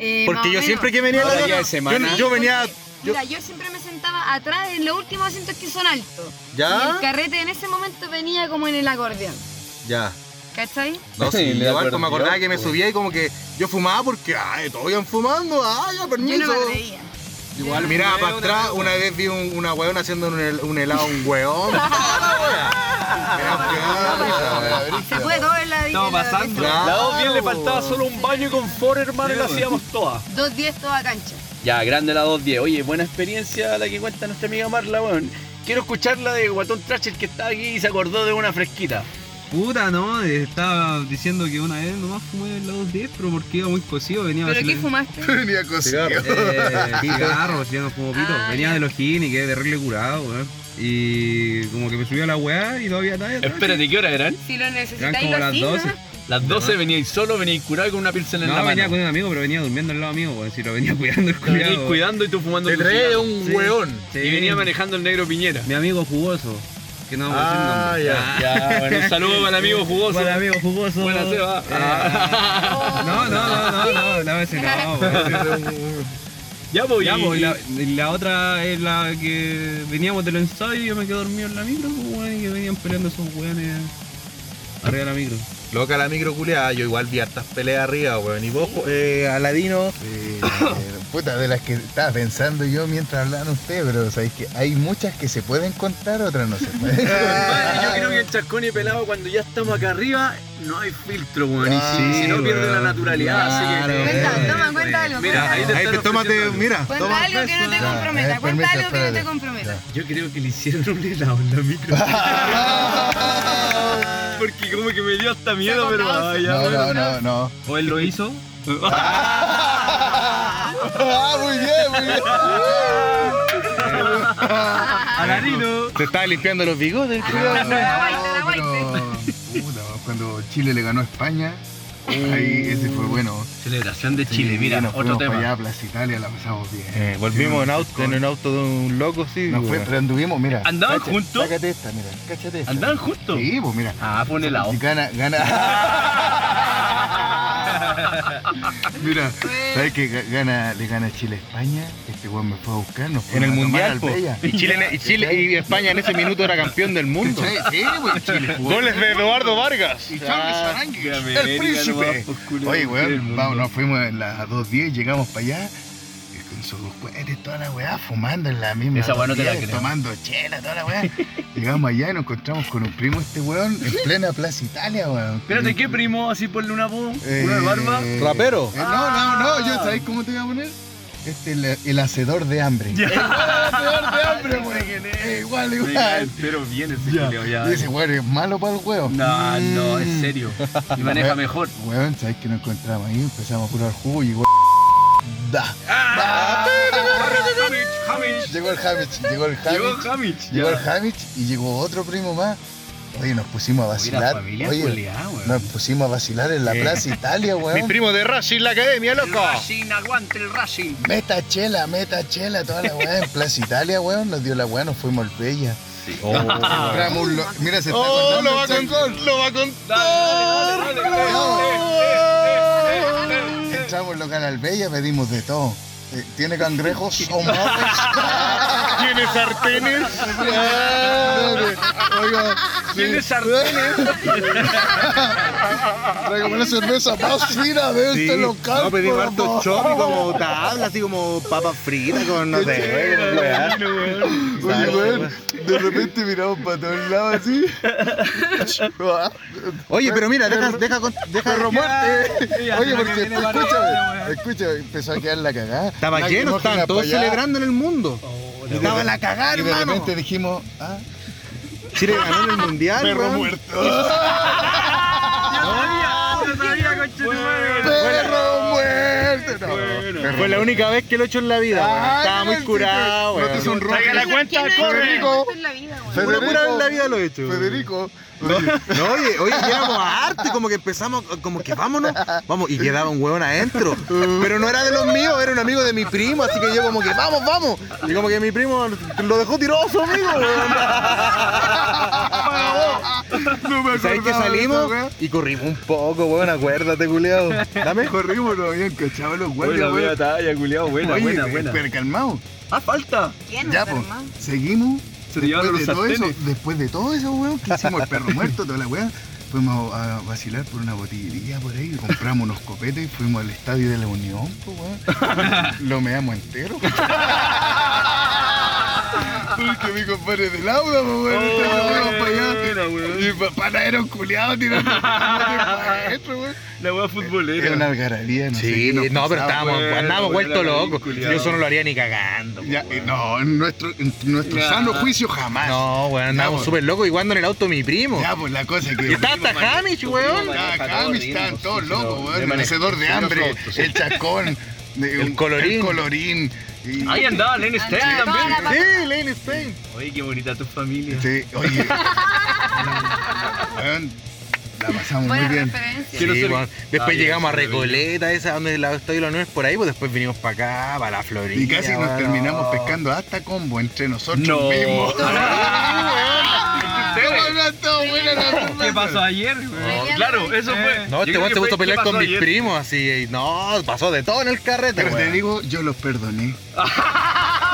Eh, Porque yo menos. siempre que venía a la Ahora día de yo- semana. yo, venía. Yo- Mira, yo siempre me sentaba atrás en los últimos asientos que son altos. Y ¿Ya? el carrete en ese momento venía como en el acordeón. Ya. ¿Cachai? No, sí, igual acuerdo, me acordaba que me pues. subía y como que yo fumaba porque, ay, todos iban fumando, ay, ya, Yo permiso. no me atreía. Igual miraba Una para vez, atrás, una una vez vi un- una weona haciendo un, hel- un helado a un weón. Se puede todo en la vida. Estamos pasando. La 210 le faltaba solo un baño y confort, hermano, y lo hacíamos todas. 2.10 toda cancha. Ya, grande la 210. Oye, buena experiencia la que cuenta nuestra amiga Marla, weón. Quiero escuchar la de Guatón Trasher que está aquí y se acordó de una fresquita. Puta, no, estaba diciendo que una vez nomás fumé en la 210, pero porque iba muy cocido, venía ¿Pero qué fumaste? Venía cosido. Eh, cigarros, yo no fumo pito. Ah, venía ya. de los gin y quedé terrible curado, weón. Y como que me subió a la weá y todavía estaba atrás. Espérate, ¿qué hora eran? Si lo Eran necesitáis, como lo las así, 12. ¿no? Las 12 veníais solo, veníais curado y con una pilsen en No, la venía mano. con un amigo, pero venía durmiendo al lado mío, weón. Si lo venía cuidando el cuidado. cuidando y tú fumando Te trae un Sí. weón. Sí. Y venía manejando el negro Piñera. Mi amigo jugoso. que no vamos a decir Ah, ya. Ya, bueno, un saludo para el amigo jugoso. Para amigo jugoso. Buena Seba. Eh, No, no, no, no, no, no, ese no, weón. Ya, pues, Ya, y- pues, la, la otra es la que veníamos del ensayo y yo me quedé dormido en la micro, pues, weón, y que venían peleando esos weones arriba de la micro. Loca la micro culiada, yo igual vi hartas peleas arriba, weón. Y vos, Eh, Aladino, Eh, puta, de las que estaba pensando yo mientras hablaban ustedes, pero sabéis que hay muchas que se pueden contar, otras no se pueden Compadre, yo creo que el chascón y pelado cuando ya estamos acá arriba no hay filtro, weón. Y si, Ah, si no pierde la naturalidad, Claro, así que. Cuenta, toma, cuenta algo. Mira, ahí te ahí tómate, algo. mira, Cuenta toma. algo que no te comprometa. eh, Cuenta algo que no te comprometa. Yo creo que le hicieron un helado en la micro. Porque como que me dio hasta miedo, pero ay, ya, No, no, no, no. O él lo hizo. Ah, muy bien, muy bien. Aladino. Se estaba limpiando los bigotes. La guaita. Pero, puta, cuando Chile le ganó a España, ahí ese fue bueno. Celebración de Sí, Chile, mira, nos otro fuimos para tema. allá a Plaza Italia, la pasamos bien. Eh, volvimos en auto, en un auto de un loco, sí. Nos fue, pero anduvimos, mira. ¿Andaban juntos? Sácate esta, mira, cáchate esta. ¿Andaban juntos? Sí, pues mira. Ah, pon helado. Y gana, gana. Mira, ¿sabes que ga- gana, le gana Chile a España? Este weón me fue a buscar, nos En el mundial. Y Chile, y Chile y España en ese minuto era campeón del mundo. Sí, Chile jugó. Goles de Eduardo Vargas. Y Charles de el príncipe. Oye, weón, vamos, nos fuimos a las 2.10, llegamos para allá. Sus cohetes, toda la weá, fumando en la misma. Esa weá no te la 2.10, creo. Tomando chela, toda la weá. Llegamos allá y nos encontramos con un primo, este weón, en plena Plaza Italia, weón. Espérate, ¿qué primo? Así ponle una voz, Eh, una de barba. ¿Rapero? eh, no, no, no, yo, ¿sabéis cómo te voy a poner? Este, el, el hacedor de hambre. Ya. El hacedor de hambre, weón. Eh, Igual, igual. pero bien ese Ya. ya. Y ese weón es malo para el huevo. No, no, en serio. Y maneja mejor. Weón, ¿sabes que nos encontramos ahí? Empezamos a curar jugo y llegó Da. Hamich, Llegó el Hamich, llegó el Llegó Hamich. Hamich. Llegó el ya. Hamich y llegó otro primo más. Oye, nos pusimos a vacilar. familia Oye, nos pusimos a vacilar en la Eh. Plaza Italia, Mi weón. primo de Racing, la academia, El loco. Racing, aguante el Racing. Meta chela, meta chela, toda la weá en Plaza Italia, weón. Nos dio la weá, nos fuimos al Bella. Compramos un lo- Mira, se está Oh, lo va el contar, lo va a Dale, contar. dale, dale, dale. Entramos al local al Bella, pedimos de todo. Eh, ¿Tiene cangrejos o mopes? ¿Tiene sartenes? Oiga, Tiene sartenes. Tráigame una cerveza más fina de este local. no pedimos por harto favor. chop y como tabla, así como papas fritas con no sé. Oye, weón, de repente miramos para todos lados así. Oye, pero mira, deja, deja, deja Oye, porque escúchame, escúchame, empezó a quedar la cagada. Estaba lleno, estaban todos celebrando en el mundo. Estaba la cagada, Y de hermano. repente dijimos, ah, Chile ganó en el mundial. perro weón. muerto. Fue la única vez que lo he hecho en la vida, weón. Ay, Estaba muy curado, no te weón. sonrojes. La cuenta, ¿Quién no es Federico. esto en la vida, weón? Una pura vez en la vida lo he hecho. weón. Federico. No, oye, oye, llegamos a arte, como que empezamos, como que vámonos, vamos, y quedaba un huevón adentro. Pero no era de los míos, era un amigo de mi primo, así que yo como que vamos, vamos. Y como que mi primo lo dejó su amigo, weón. No me ¿Y ¿Sabes que salimos? Y corrimos un poco, weón, acuérdate, culiao. Dame. Corrimos, nos habían cachado los guardias, Buena, buena weón. talla, culiao. Buena, Oye, buena, buena. Pero calmado. Ah, falta. ¿Quién Ya, pues, seguimos. Se después, de los todo eso, después de todo eso, weón, que hicimos el perro muerto, toda la weá, fuimos a vacilar por una botillería por ahí, compramos unos copetes y fuimos al estadio de la Unión, pues, weón. Lo meamos entero. Porque mi compadre es del Auda, pues, weón, para allá. Y pa- panadero culiado tirando adentro, weón. La wea futbolera. Era una algarabía, no Sí, no, pero pasaba, estábamos, bueno, andábamos bueno, vueltos locos. culiao. Yo eso no lo haría ni cagando. Ya, eh, no, en nuestro, en nuestro Ya. sano juicio jamás. No, weón, andábamos súper locos y cuando en el auto mi primo. Ya, pues la cosa es que. Y está hasta Hamish, weón. Ya, Camis, estaban todos locos, weón. El hacedor de hambre, el chacón, de- El colorín. El colorín. Y- Ahí andaba Len Stein también. la- Sí, Lane Stein. Oye, qué bonita tu familia. Sí, oye. la pasamos muy bien. Sí, weón. Después Ah, llegamos a sí, Recoleta, esa donde la estoy la nuez por ahí, pues después vinimos para acá, para la Florida. Y casi nos terminamos pescando hasta combo entre nosotros No. mismos. Estuvo buena la cerveza. ¿Qué pasó ayer? Ay, Claro, eso fue. No, este weón se puso a pelear ¿qué con mis primos, así. y No, pasó de todo en el carrete, Pero te digo, yo los perdoné.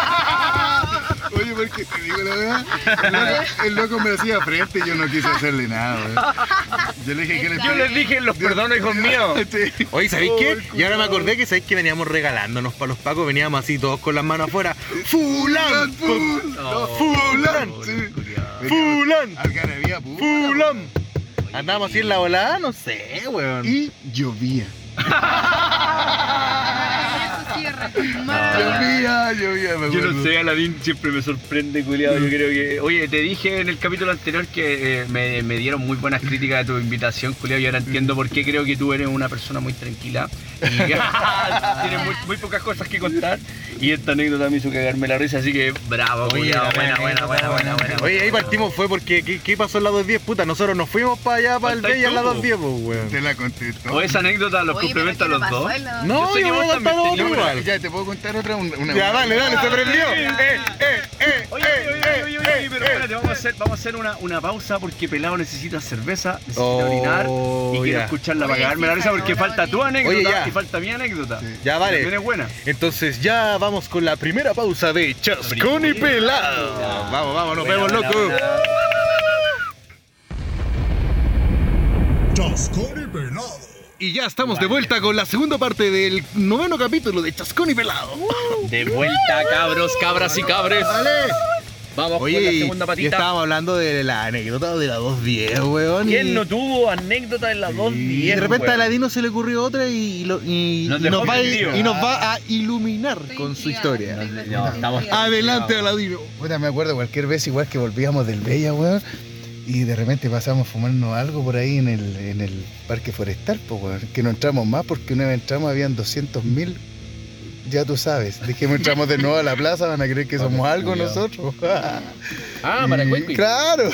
Porque te digo la verdad, el loco, el loco me hacía frente y yo no quise hacerle nada. Yo le dije que le Yo les dije, los perdono, hijos míos. Sí. Oye, ¿sabéis Ay, qué? Y ahora me acordé que sabéis que veníamos regalándonos para los pacos, veníamos así todos con las manos afuera. ¡Fulán! Ful- no, Fulán. sí. ¡Fulán! Algarabía pura, ¡Fulán! Andábamos así en la volada, no sé, weón. Y llovía. Llovía, llovía, me Yo no sé, Aladín siempre me sorprende, culiado. Yo creo que. Oye, te dije en el capítulo anterior que eh, me, me dieron muy buenas críticas de tu invitación, culiado. Y ahora entiendo por qué creo que tú eres una persona muy tranquila. Y tienes muy, muy pocas cosas que contar. Y esta anécdota me hizo cagarme la risa, así que bravo, culiado. Buena, buena, buena, buena, buena. Oye, ahí partimos fue porque ¿qué, qué pasó en la 210? Puta, nosotros nos fuimos para allá, para el Bella en la tú, po. 210, pues, weón. Te la contestó. O esa anécdota los complementa a ¿qué los dos. No, sé yo que voy a también. Ya, te puedo contar otra. Una, una- Ya, dale, dale, se prendió. Eh, eh, eh, Oye, eh, oye, eh, oye, oye, eh, pero eh. espérate, vamos a hacer, vamos a hacer una, una pausa porque Pelado necesita cerveza, necesita Oh, orinar y quiero escucharla para cagarme la risa porque falta tu anécdota Oye, ya. y falta mi anécdota. Sí. Ya, También vale. es buena. Entonces ya vamos con la primera pausa de Chascón y Pelado. Vamos, vamos, nos vemos, loco. Chascón y pelado. Y ya estamos de vuelta con la segunda parte del noveno capítulo de Chascón y Pelado. De vuelta, cabros, cabras y cabres. Vamos Oye, con la segunda y patita. estábamos hablando de la anécdota de la 210, weón. y- ¿Quién no tuvo anécdota en las dos Y días? de repente a Aladino se le ocurrió otra y, lo- y- Nos y dejó nos va, a- prendido. y nos va a iluminar Estoy con su historia. No, estamos-. Adelante, Aladino. Puta, me acuerdo cualquier vez igual que volvíamos del Bella, weón. Y de repente pasamos a fumarnos algo por ahí en el, en el parque forestal, weón. Que no entramos más porque una vez entramos habían 200 mil. Ya tú sabes, dijimos entramos de nuevo a la plaza, van a creer que somos algo nosotros. Ah, Y- Claro.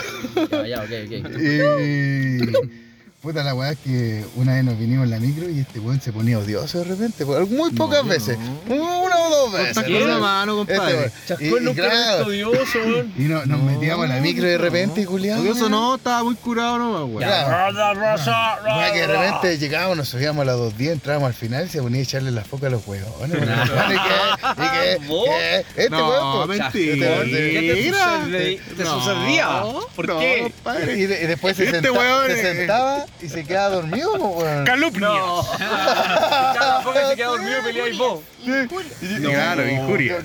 Ya, ya, ok, ok. Y. Puta la weá es que una vez nos vinimos en la micro y este weón se ponía odioso de repente, muy pocas veces. Una o dos veces. Contacto ¿Quién? de mano, Este compadre. Chascón Y- nunca claro, odioso, weón. Y no- nos metíamos en la micro de repente, culiado. Odioso no, estaba muy curado nomás, weón. Weá que de repente llegábamos, nos subíamos a las dos días, entrábamos al final y se ponía a echarle la foca a los huevones. ¿Y qué? ¿Y qué? ¿Vos? ¿Qué? Este No, weón, pues. mentira. ¿Qué te No. sucedía? ¿Por No, qué? Y, de- y después se, Este sentaba y se quedaba dormido, weón. Calumnias. No. Cada poco se queda dormido y peleáis vos. Claro, injurias.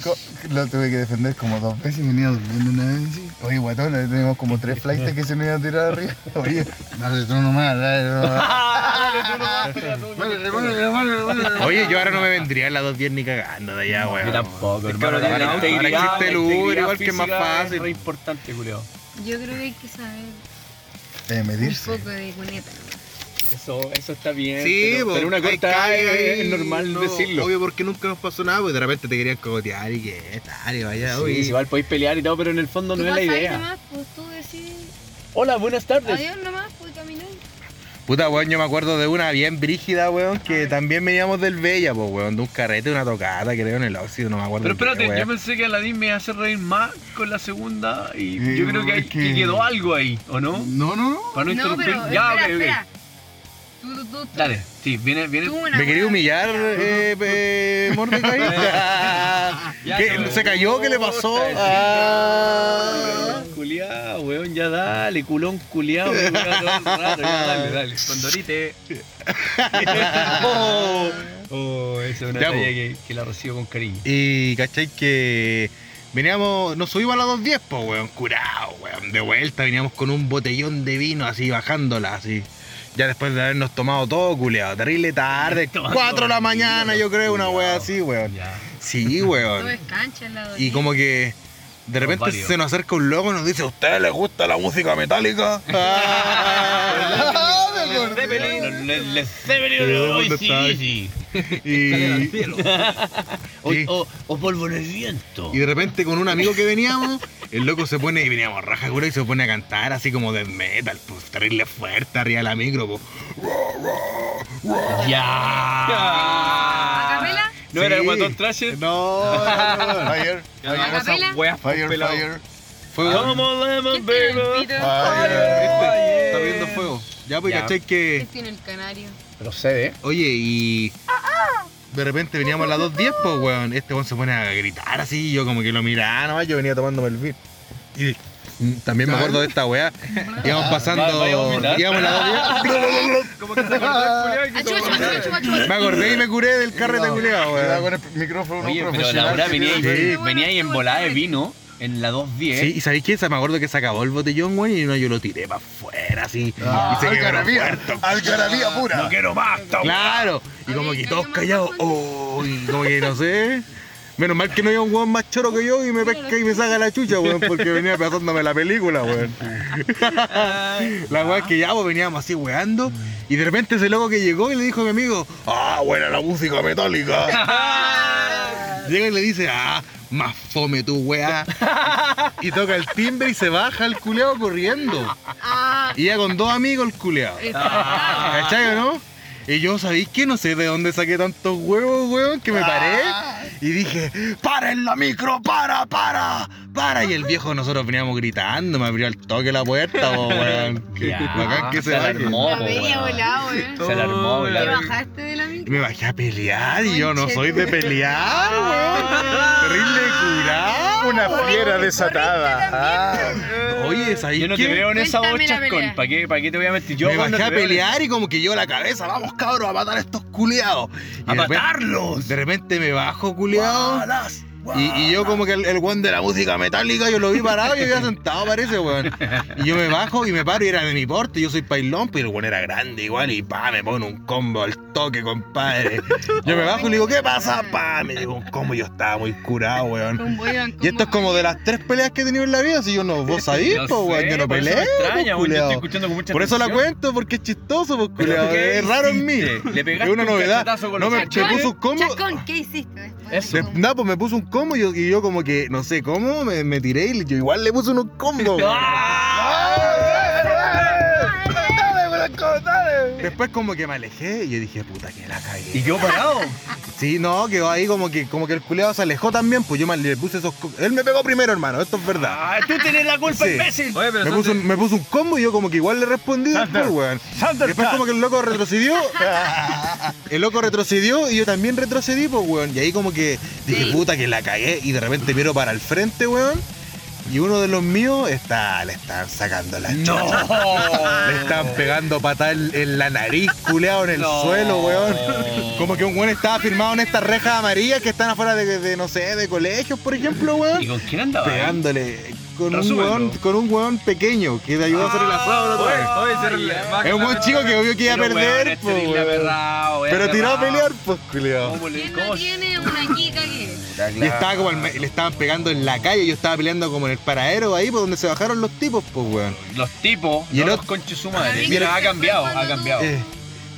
Lo tuve que defender como dos veces y venía durmiendo una vez. sí. Oye, guatón, ahí tenemos como tres flights que se nos iban a tirar arriba. Oye, dale tú nomás, dale tú nomás. Oye, yo ahora no me vendría en la 210 ni cagando de allá, weón. Yo tampoco, hermano. Ahora- existe el Uber, igual que es más fácil. Es importante, culiao. Yo creo que hay que saber Eh, un medirse. poco de cuneta. Eso, eso está bien. Sí, pero, una corta cae, es, normal no, decirlo. Obvio, porque nunca nos pasó nada, porque de repente te querían cogotear y que tal, y vaya, Sí, oye. igual podéis pelear y todo, pero en el fondo no es la idea. nomás, pues tú decís Hola, buenas tardes. adiós nomás, caminar. Puta, weón, yo me acuerdo de una bien brígida, weón, que también veníamos del Bella, pues, weón, de un carrete, una tocada, creo, en el óxido, no me acuerdo. Pero espérate, yo pensé que Aladdin me iba a hacer reír más con la segunda y Eh, yo creo que, hay- es que- que quedó algo ahí, ¿o no? No, no, no. Para no, No, interrumpir. pero ya, espera, ok, ok. espera. Tú, tú, tú, tú. Dale, sí, viene, viene. ¿Me quería humillar, eh, eh, Mordecai? ¿Qué? ¿Se cayó? ¿Qué le pasó? Ah. Culeado, weón, ya dale, culón ya dale, dale. Condorite. oh, oh, esa es una Ya, talla po. que, que la recibo con cariño. Y, ¿cachai? Que veníamos, nos subimos a la 210, pues, weón, curado, weón, de vuelta, veníamos con un botellón de vino así, bajándola, así. Ya después de habernos tomado todo, culeado, terrible tarde, Tomando 4 de la mañana, yo creo, una wea así, weón. Ya. Sí, weón. Y como que de repente se nos acerca un loco y nos dice, ¿a ustedes les gusta la música metálica? Ah, Zeppelin, y, O, o, o polvo en el viento. y de repente con un amigo que veníamos, el loco se pone, y veníamos raja cura y se pone a cantar así como de metal, pues terrible fuerte arriba de la micro, pues. Ya. ¿A? ¿No era el Sí. guatón Trasher? No, no, no. Fire, ¿A fire, pelado. fire. Come on, lemon, ¿Quién tiene el baby. pito? ¿Viste? Está viendo fuego. Ya, pues, Ya. ¿cachai que. ¿Quién tiene el canario? Procede. Oye, y. De repente veníamos a las 2.10, pues, weón. Este weón se pone a gritar así. Yo, como que lo miraba, nomás. Yo venía tomándome el beer. Y mm, también me acuerdo de esta weá. Íbamos pasando. Va- vaya a vomitar. íbamos a las 2.10. Como que se acordó el culiao y achu. Me acordé y me curé del carrete culiado, Cuidado weón. con el micrófono Oye, pero profesional. la hora que venía, tiene. y, venía y en volada de vino en la 210. Sí, y ¿sabéis qué? Se me acuerdo que se acabó el botellón, weón, y no, yo lo tiré para afuera, así. Ah, y se puerto. algarabía pura. No quiero más, Claro. Y como que todos callados. Oh, y como que no sé. Menos mal que no había un weón más choro que yo y me pesca y me saca la chucha, weón, porque venía pasándome la película, weón. la weón es que ya pues, veníamos así weando y de repente ese loco que llegó y le dijo a mi amigo, ah, buena la música metálica. Llega y le dice, ah, más fome tu weá. y toca el timbre y se baja el culeado corriendo. Ah, Y ya con dos amigos el culeado. ¿Cachai o no? Y yo, ¿sabéis qué? No sé de dónde saqué tantos huevos, weón, que me paré y dije, ¡para en la micro! ¡Para, para! ¡Para! Y el viejo, nosotros veníamos gritando, me abrió al toque la puerta, po, weón. Ya, Bacán que se alarmó, po, weón. volado, weón. Se alarmó, ¿Te weón. bajaste de la micro? Me bajé a pelear y yo no soy de pelear, weón. Terrible curado. Una fiera desatada. Ah. Oye, ¿sabéis Yo no te veo en esa voz, chascón. pelea. ¿Para qué, ¿Para qué te voy a mentir? Yo me bajé a pelear y como que yo la cabeza, vamos cabros, a matar a estos culeados. Y ¡A de repente- matarlos! De repente me bajo, culeado. ¡Balas! Y, y yo como que el, el weón de la música metálica, yo lo vi parado y había sentado, parece, weón. Y yo me bajo y me paro y era de mi porte, yo soy pailón, pero el weón era grande igual y pa, me pone un combo al toque, compadre. Yo me bajo y le digo, ¿qué pasa? Pa, me digo un combo y yo estaba muy curado, weón. Y esto es como de las tres peleas que he tenido en la vida, si yo no, vos sabís, No po, weón, yo no por peleé, extraña, pues, weón, yo culiao. estoy escuchando con mucha Por eso la cuento, porque es chistoso, pues, ¿Pero culiao, qué es raro en mí. ¿Le pegaste Es una un novedad. con No, me, me cachetes? puso un combo. Chacón, ¿qué hiciste? Eso. Me- nada, pues me puso un combo y yo, y yo como que, no sé cómo, me, me tiré y yo igual le puse unos combos. Después como que me alejé y yo dije, puta que la ¿Y cagué. quedó parado? Sí, no, quedó ahí como que, como que el culeado se alejó también, pues yo le puse esos co- Él me pegó primero, hermano, esto es verdad. Ah, tú tenés la culpa, Sí. imbécil. Oye, pero Me puso, un, me puso un combo y yo como que igual le respondí después, weón. Después como que el loco retrocedió. El loco retrocedió y yo también retrocedí, pues, weón. Y ahí como que dije, Sí. puta, que la cagué. Y de repente miro para el frente, weón. Y uno de los míos está, le están sacando la No. Le están pegando patada en, en la nariz, culeado en el No. suelo, weón. Como que un weón estaba firmado en estas rejas amarillas que están afuera de, de, no sé, de colegios, por ejemplo, weón. ¿Y con quién andaba? Pegándole con un, Resúmelo. weón, con un weón pequeño que te ayudó a hacer el asado la otra vez. Es un buen chico que obvio que iba a perder, es po, terrible weón. aperrado, weón, Pero tiró a pelear, pues, culiao. ¿Cómo le- ¿Quién no tiene una kika que? Y estaba como al me- le estaban pegando en la calle, yo estaba peleando como en el paradero ahí por donde se bajaron los tipos, pues weón. Los tipos, Y el los otro- conches su madre. mí Mira, ha cambiado, ha cambiado. Eh,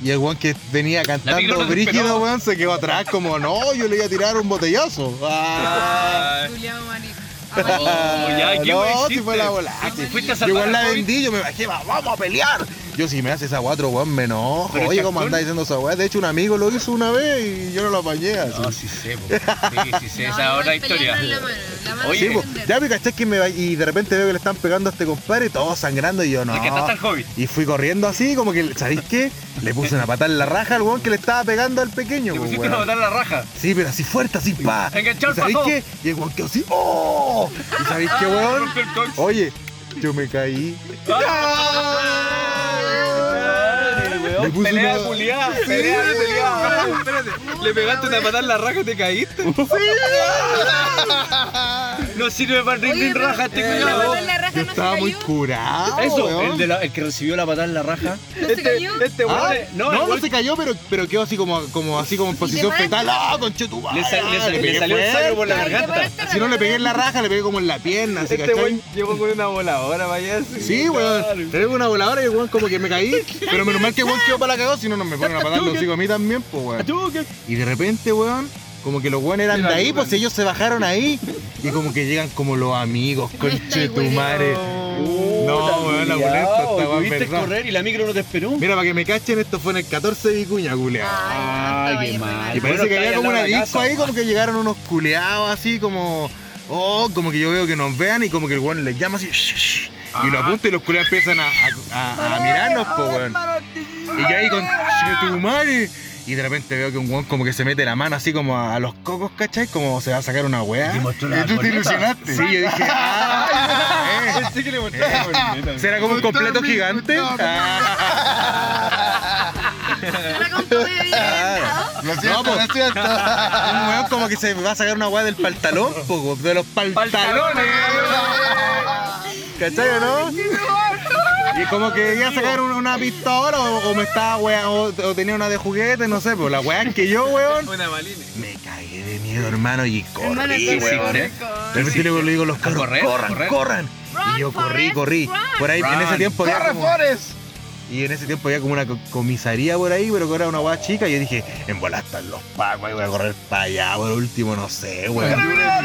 y el weón que venía micro cantando no te brígido, weón, se quedó atrás como, no, yo le iba a tirar un botellazo. Ah. Julián Marico. Oh, ya, ¿qué no, si fue la bola. Te fuiste a Yo salvar igual al la vendí, yo me bajé, va, vamos a pelear. Yo si me hace esa cuatro, weón, me enojo. Pero Oye, ¿cómo andás diciendo esa weá? De hecho, un amigo lo hizo una vez y yo no lo apañé así. No, sí sé, po. sí, sí sé, esa es otra historia. La mano, la mano Oye, Sí, po. ya me caché que me va- y de repente veo que le están pegando a este compadre, todo sangrando y yo no. ¿De qué trata el hobby? Y fui corriendo así, como que, ¿sabéis qué? Le puse una patada en la raja al weón que le estaba pegando al pequeño, Te po, pusiste weón. la raja. Sí, pero así fuerte, así pa. Enganchado ¿Y sabéis qué? Y el weón quedó así, ¡oh! ¿Y sabéis qué, weón? El cox. Oye, yo me caí. Le puse Pelea una- culiada, pelea. Espérate, le pegaste una patada en la raja y te caíste. No sirve para ring raja este culiado. Yo estaba muy curado. Eso, weón. el, de la- el que recibió la patada en la raja. ¿No se cayó? Este Ah, weón. no, No, se cayó, pero, pero quedó así como, como, así como en posición fetal. ¡Ah! Le, sal- le sal- Le le pegué salió el sangre por la garganta. Si no le pegué en la raja, le pegué como en la pierna, así, Este weón llegó con una voladora, vaya. Sí, weón. Le pegué una voladora y weón como que me caí. Pero menos mal que weón para la cagada, si no, no me ponen a patar los hijos a mí también, pues, weón. Y de repente, weón, como que los weones eran de ahí, pues ellos se bajaron ahí. Y como que llegan como los amigos, conchetumare. No, weón, la boleta Tuviste correr y la micro no te esperó. Mira, para que me cachen, esto fue en el 14 de Vicuña, culea. Ay, qué mal. Y parece que había como una disco ahí, como que llegaron unos culeados así, como, Oh, como que yo veo que nos vean y como que el weón les llama así. Y lo apunta y los culiados empiezan a, a- a- a mirarnos, po, weón. Y yo ahí con "Che, tu madre. Y de repente veo que un weón como que se mete la mano así como a, a los cocos, ¿cachai? Como se va a sacar una weá. ¿Y tú te ilusionaste? Sí, yo dije, ah, eh. Pensé que le la corneta. ¿Será como un completo gigante? Ah. Lo siento, po. lo siento. Un weón como que se va a sacar una weá del pantalón, po, de los pantalones. ¿Cachai o no? Y como que iba a sacar una, una pistola o, o me estaba weá, o, o tenía una de juguete, no sé, pero la weá es que yo, weón, Una balina. me cagué de miedo, hermano, y Hermano, corrí, corre, weón. corre, De repente le digo a los carros, correr, corran, correr. corran. Y yo Run, corrí, Forrest, corrí. run. Por ahí, en ese Run. tiempo había ¡Corre, como- Forrest! Y en ese tiempo había como una co- comisaría por ahí, pero que era una weá chica. Y yo dije, en bola están los pacos, y voy a correr para allá. Por último, no sé, weón.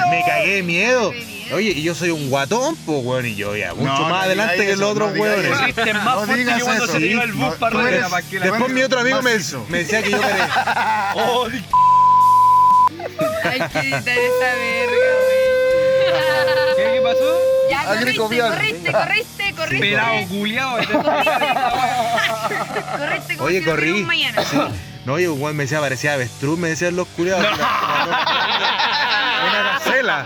Me cagué de miedo. Oye, y yo soy un guatón, pues, weón. Y yo ya, mucho No, no más adelante que los otros no weones. más fuerte que cuando se iba el bus para eres- Después mi otro amigo me, me decía que yo me... Oh, di- Hay que editar esta verga, güey. ¿Qué, qué pasó? Ya, corriste, Agricobiano. corriste, corriste, corriste. Pelado, culiao. Corriste como Oye, corrí. hubiera un mañana. No, un weón me decía, parecía avestruz, me decían los culiados. Una gacela.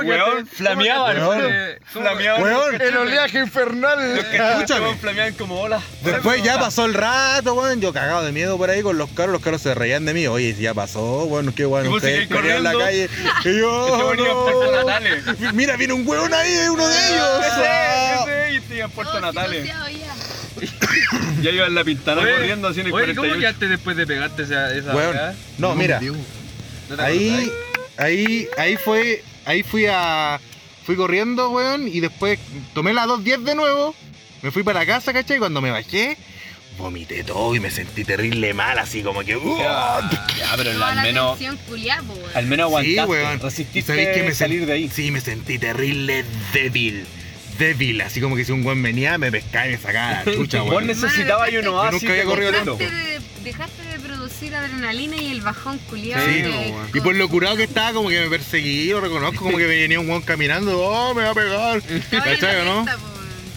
Oye, ¿cómo que Weón, flameaban. Weón. Flameaban. Weón, El oleaje infernal. escúchame. Flameaban como olas. Después ya pasó el rato, weón. Yo cagado de miedo por ahí con los carros. Los carros se reían de mí. Oye, ya pasó, bueno, qué Y bueno. vos Ustedes seguís pelean en la calle. Y yo. Este weón iba no. Puerto Natales. Mira, viene un huevón ahí, uno de ellos. Ah. Ese, ese, y iba en Puerto Natales. ya. Ya iba en la pintana Oye, corriendo así en el Oye, ¿cómo 48. quedaste después de pegarte esa, esa Weón, weá? no, mira, ¿No te ahí, ahí, ahí fue, ahí fui a, fui corriendo, weón, y después tomé la 210 de nuevo, me fui para casa, ¿cachai? Y cuando me bajé, vomité todo y me sentí terrible mal, así como que, ¡uh! Ya, ya, pero Toda al menos, culiá, al menos aguantaste. Sí, weón. Resististe ¿Sabéis que me salir de ahí. Sí, me sentí terrible débil. Débil, así como que si un buen venía, me pescaba y me sacaba la chucha, Vos weón. necesitabas ahí un Yo oasis nunca había corrido tanto. Dejaste de, dejaste de producir adrenalina y el bajón culiado. Sí, de- weón. Y por lo curado que estaba, como que me perseguí, lo reconozco, como que me venía un weón caminando, oh, me va a pegar. ¿Cachai o la no?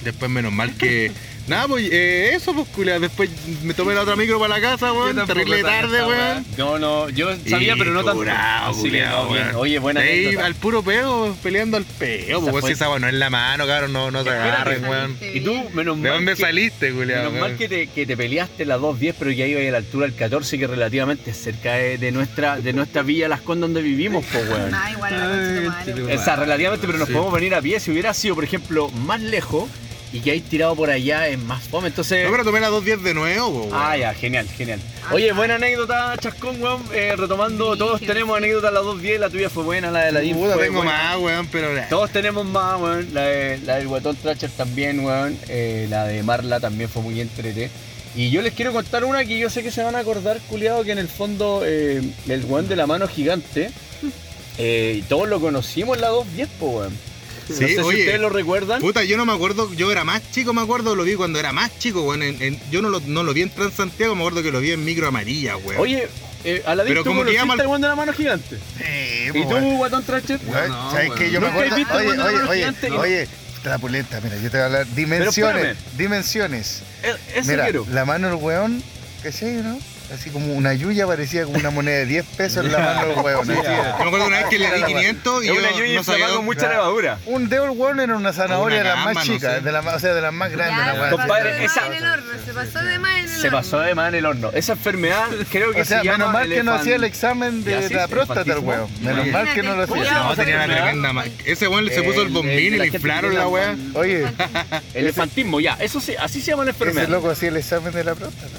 Después menos mal que. Nada, pues eh, eso, pues culia. Después me tomé la otra micro para la casa, weón. Terrible tarde, weón. No, no, yo sabía, Y pero no tanto. curado, Así que culiao, no, bien. Oye, buena Ahí anécdota. al puro pego, peleando al Esa pues fue- si esa weón no es la mano, cabrón, no, no se agarren, weón. Saliste Y tú, menos ¿De mal dónde que- saliste, culia? Menos mal que te, que te peleaste la 2.10, pero ya iba a ir a la altura del 14, que relativamente cerca de, de nuestra, de nuestra villa Las Condes donde vivimos, pues, weón. Ah, igual la concha de tu madre. O sea, relativamente, pero nos Sí. podemos venir a pie. Si hubiera sido, por ejemplo, más lejos y que hay tirado por allá es más fome. Entonces. No, pero tomé la 210 de nuevo, weón. Ah, ya, genial, genial. Ah, Oye, buena anécdota, Chascón, weón. Eh, retomando, Sí, todos tenemos anécdotas la 2.10, la tuya fue buena, la de la DIM Puta, fue tengo buena. más, weón, pero. Todos tenemos más, weón. La, de- la del Guatón Tracher también, weón. Eh, la de Marla también fue muy entrete. Y yo les quiero contar una que yo sé que se van a acordar, culiado, que en el fondo eh, el weón de la mano gigante, eh, todos lo conocimos en la 210, po, weón. Sí, no sé si ustedes lo recuerdan. Puta, yo no me acuerdo, yo era más chico, me acuerdo, lo vi cuando era más chico, weón. en- en- yo no lo, no lo vi en Transantiago, me acuerdo que lo vi en micro amarilla, weón. Oye, eh, a la Pero tú como que llama al weón de la mano gigante. Sí, ¿Y pues, tú. Guatón Tracher? Weón, No, ¿Sabes qué? Yo me ¿Nunca has acuerdo. visto Oye, oye, oye, gigante? oye, la pulenta, mira, yo te voy a hablar. Dimensiones, dimensiones. Eh, Eso Mira, quiero. la mano del weón, ¿cachai, no? Así como una yuya parecía como una moneda de 10 pesos en la mano del así. Yo me acuerdo una vez que le di 500 y yo no sabía con mucha levadura. Un dedo el weón era una zanahoria Una de las más no chicas, sé. de la más- o sea, de las más grandes. Ya, la se pasó Compadre, de esa- más en el horno, se pasó de más en el Se horno. pasó de más en el horno. Esa enfermedad creo que O sea, se llama menos mal que no hacía el examen de la próstata el weón. Menos mal que no lo hacía. No, tenía una tremenda Ese weón se puso el bombín y le inflaron la weá. Oye, Elefantismo, ya. Eso sí, así se llama la ese enfermedad. loco hacía el examen de la próstata.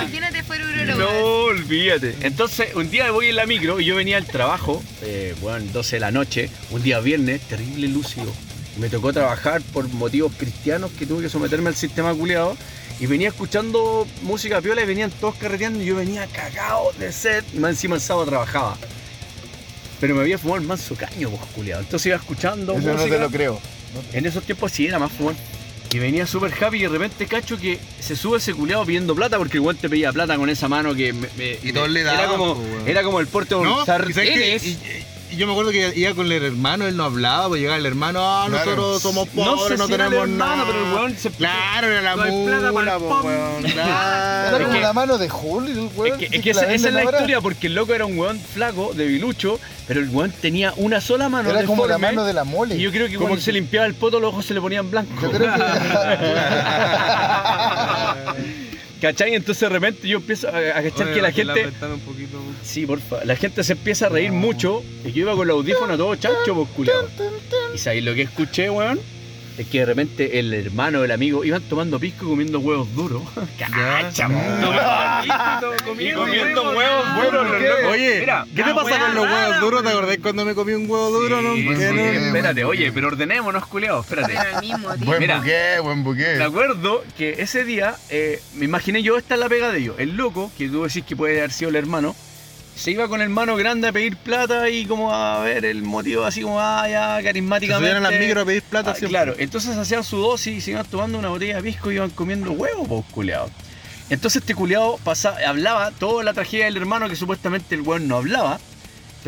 Imagínate fuera. No, olvídate. Entonces, un día voy en la micro y yo venía al trabajo, eh, bueno, 12 de la noche, un día viernes, terrible lúcido. Me tocó trabajar por motivos cristianos que tuve que someterme al sistema culiado. Y venía escuchando música piola y venían todos carreteando y yo venía cagado de sed. Y más encima el sábado trabajaba. Pero me había fumado el manso caño, vos culiado. Entonces iba escuchando Eso no te lo creo. En esos tiempos sí era más fumón. Y venía súper happy y de repente cacho que se sube ese culeado pidiendo plata porque el weón te pedía plata con esa mano que me, me- Y todos le era daban, como. Era como el porte de un No, y que- yo me acuerdo que iba con el hermano, él no hablaba, pues llegaba el hermano, ah, Claro. nosotros somos No pobres, sé no, si era el tenemos hermano, nada. pero el weón se- Claro, era la No plata mula, po, pom. weón. Era como que- la mano de Julio, el weón. Es que, sí es que la esa, esa es la ahora. historia, porque el loco era un weón flaco, debilucho, pero el weón tenía una sola mano Era como la mano de la mole. Y yo creo que cuando se limpiaba el poto los ojos se le ponían blancos. Yo creo que. ¿Cachai? Entonces de repente yo empiezo a, a cachar Oye, que la gente... un poquito. Sí, porfa. La gente se empieza a reír mucho y yo iba con los audífonos todo chancho, pues culiao. Y sabéis lo que escuché, weón? Es que de repente el hermano, el amigo, iban tomando pisco y comiendo huevos duros. Cacha, Y comiendo huevos duros. Oye, Mira, ¿qué te pasa con los huevos duros? ¿Te acordás cuando me comí un huevo duro? no? Espérate, oye, pero ordenémonos, culiao, espérate. Buen buque, buen buque. Me acuerdo que ese día, eh, me imaginé yo, esta es la pega de ellos. El loco, que tú decís que puede haber sido el hermano, se iba con el hermano grande a pedir plata y como a ver el motivo así como, ah, ya, Se carismáticamente. a las micro a pedir plata Ah, claro, entonces hacían su dosis y se iban tomando una botella de pisco y iban comiendo huevos, pues, culeado. Entonces este culeado pasaba, hablaba toda la tragedia del hermano que supuestamente el weón no hablaba.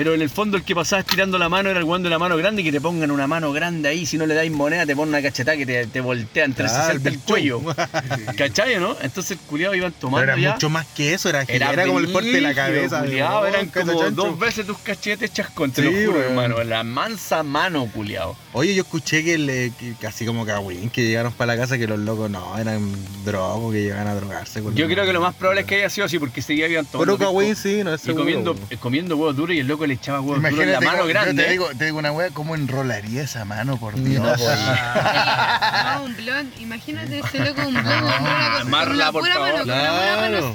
Pero en el fondo el que pasaba estirando la mano era el weón de la mano grande y que te pongan una mano grande ahí, si no le dais moneda te ponen una cachetada que te, te voltea en 360 el Big cuello. ¿Cachai, no? Entonces el culiado iban Pero tomando era ya. mucho más que eso, era, era, como el porte de la cabeza. culiao, eran como chancho. dos veces tus cachetes chascón, te Sí, lo juro, hermano. La mansa mano, culiado. Oye, yo escuché que, le, que casi como Kawin, que llegaron para la casa que los locos no, eran drogos, que llegan a drogarse. Yo creo que lo más probable es que haya sido así, porque ese día iban tomando. Pero pisco sí, no es Y seguro. comiendo, weón. eh, comiendo huevos duros y el loco le echaba huevos duros en Imagínate, la mano grande. yo te digo, te digo una wea, ¿cómo enrolaría esa mano, por Dios? No. No, un blond. Imagínate ese loco, un Amarla, con una por favor. Claro.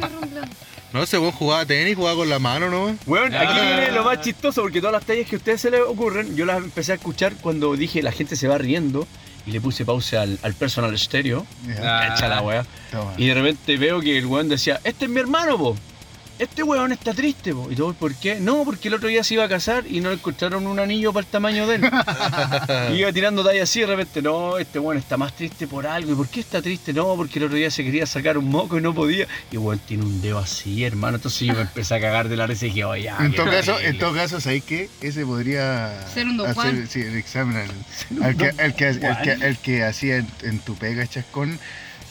No, ese weón jugaba tenis, jugaba con la mano, ¿no? Weón, aquí viene lo más chistoso, porque todas las tallas que a ustedes se les ocurren, yo las empecé a escuchar cuando dije la gente se va riendo y le puse pausa al, al personal stereo. Ya, Cacha la weá. toma. Y de repente veo que el weón decía, este es mi hermano, po. Este weón está triste, po. Y todo, ¿por qué? No, porque el otro día se iba a casar y no le encontraron un anillo para el tamaño de él. y iba tirando talla así y de repente, no, este weón está más triste por algo. ¿Y por qué está triste? No, porque el otro día se quería sacar un moco y no podía. Y weón tiene un dedo así, hermano. Entonces yo me empecé a cagar de la risa y dije, oye, ya, En todo caso, terrible". en todo caso, ¿sabéis qué? Ese podría Ser un Juan. hacer sí, el examen. al- al que, el, que, el, que, el que hacía en, en tu pega, Chascón,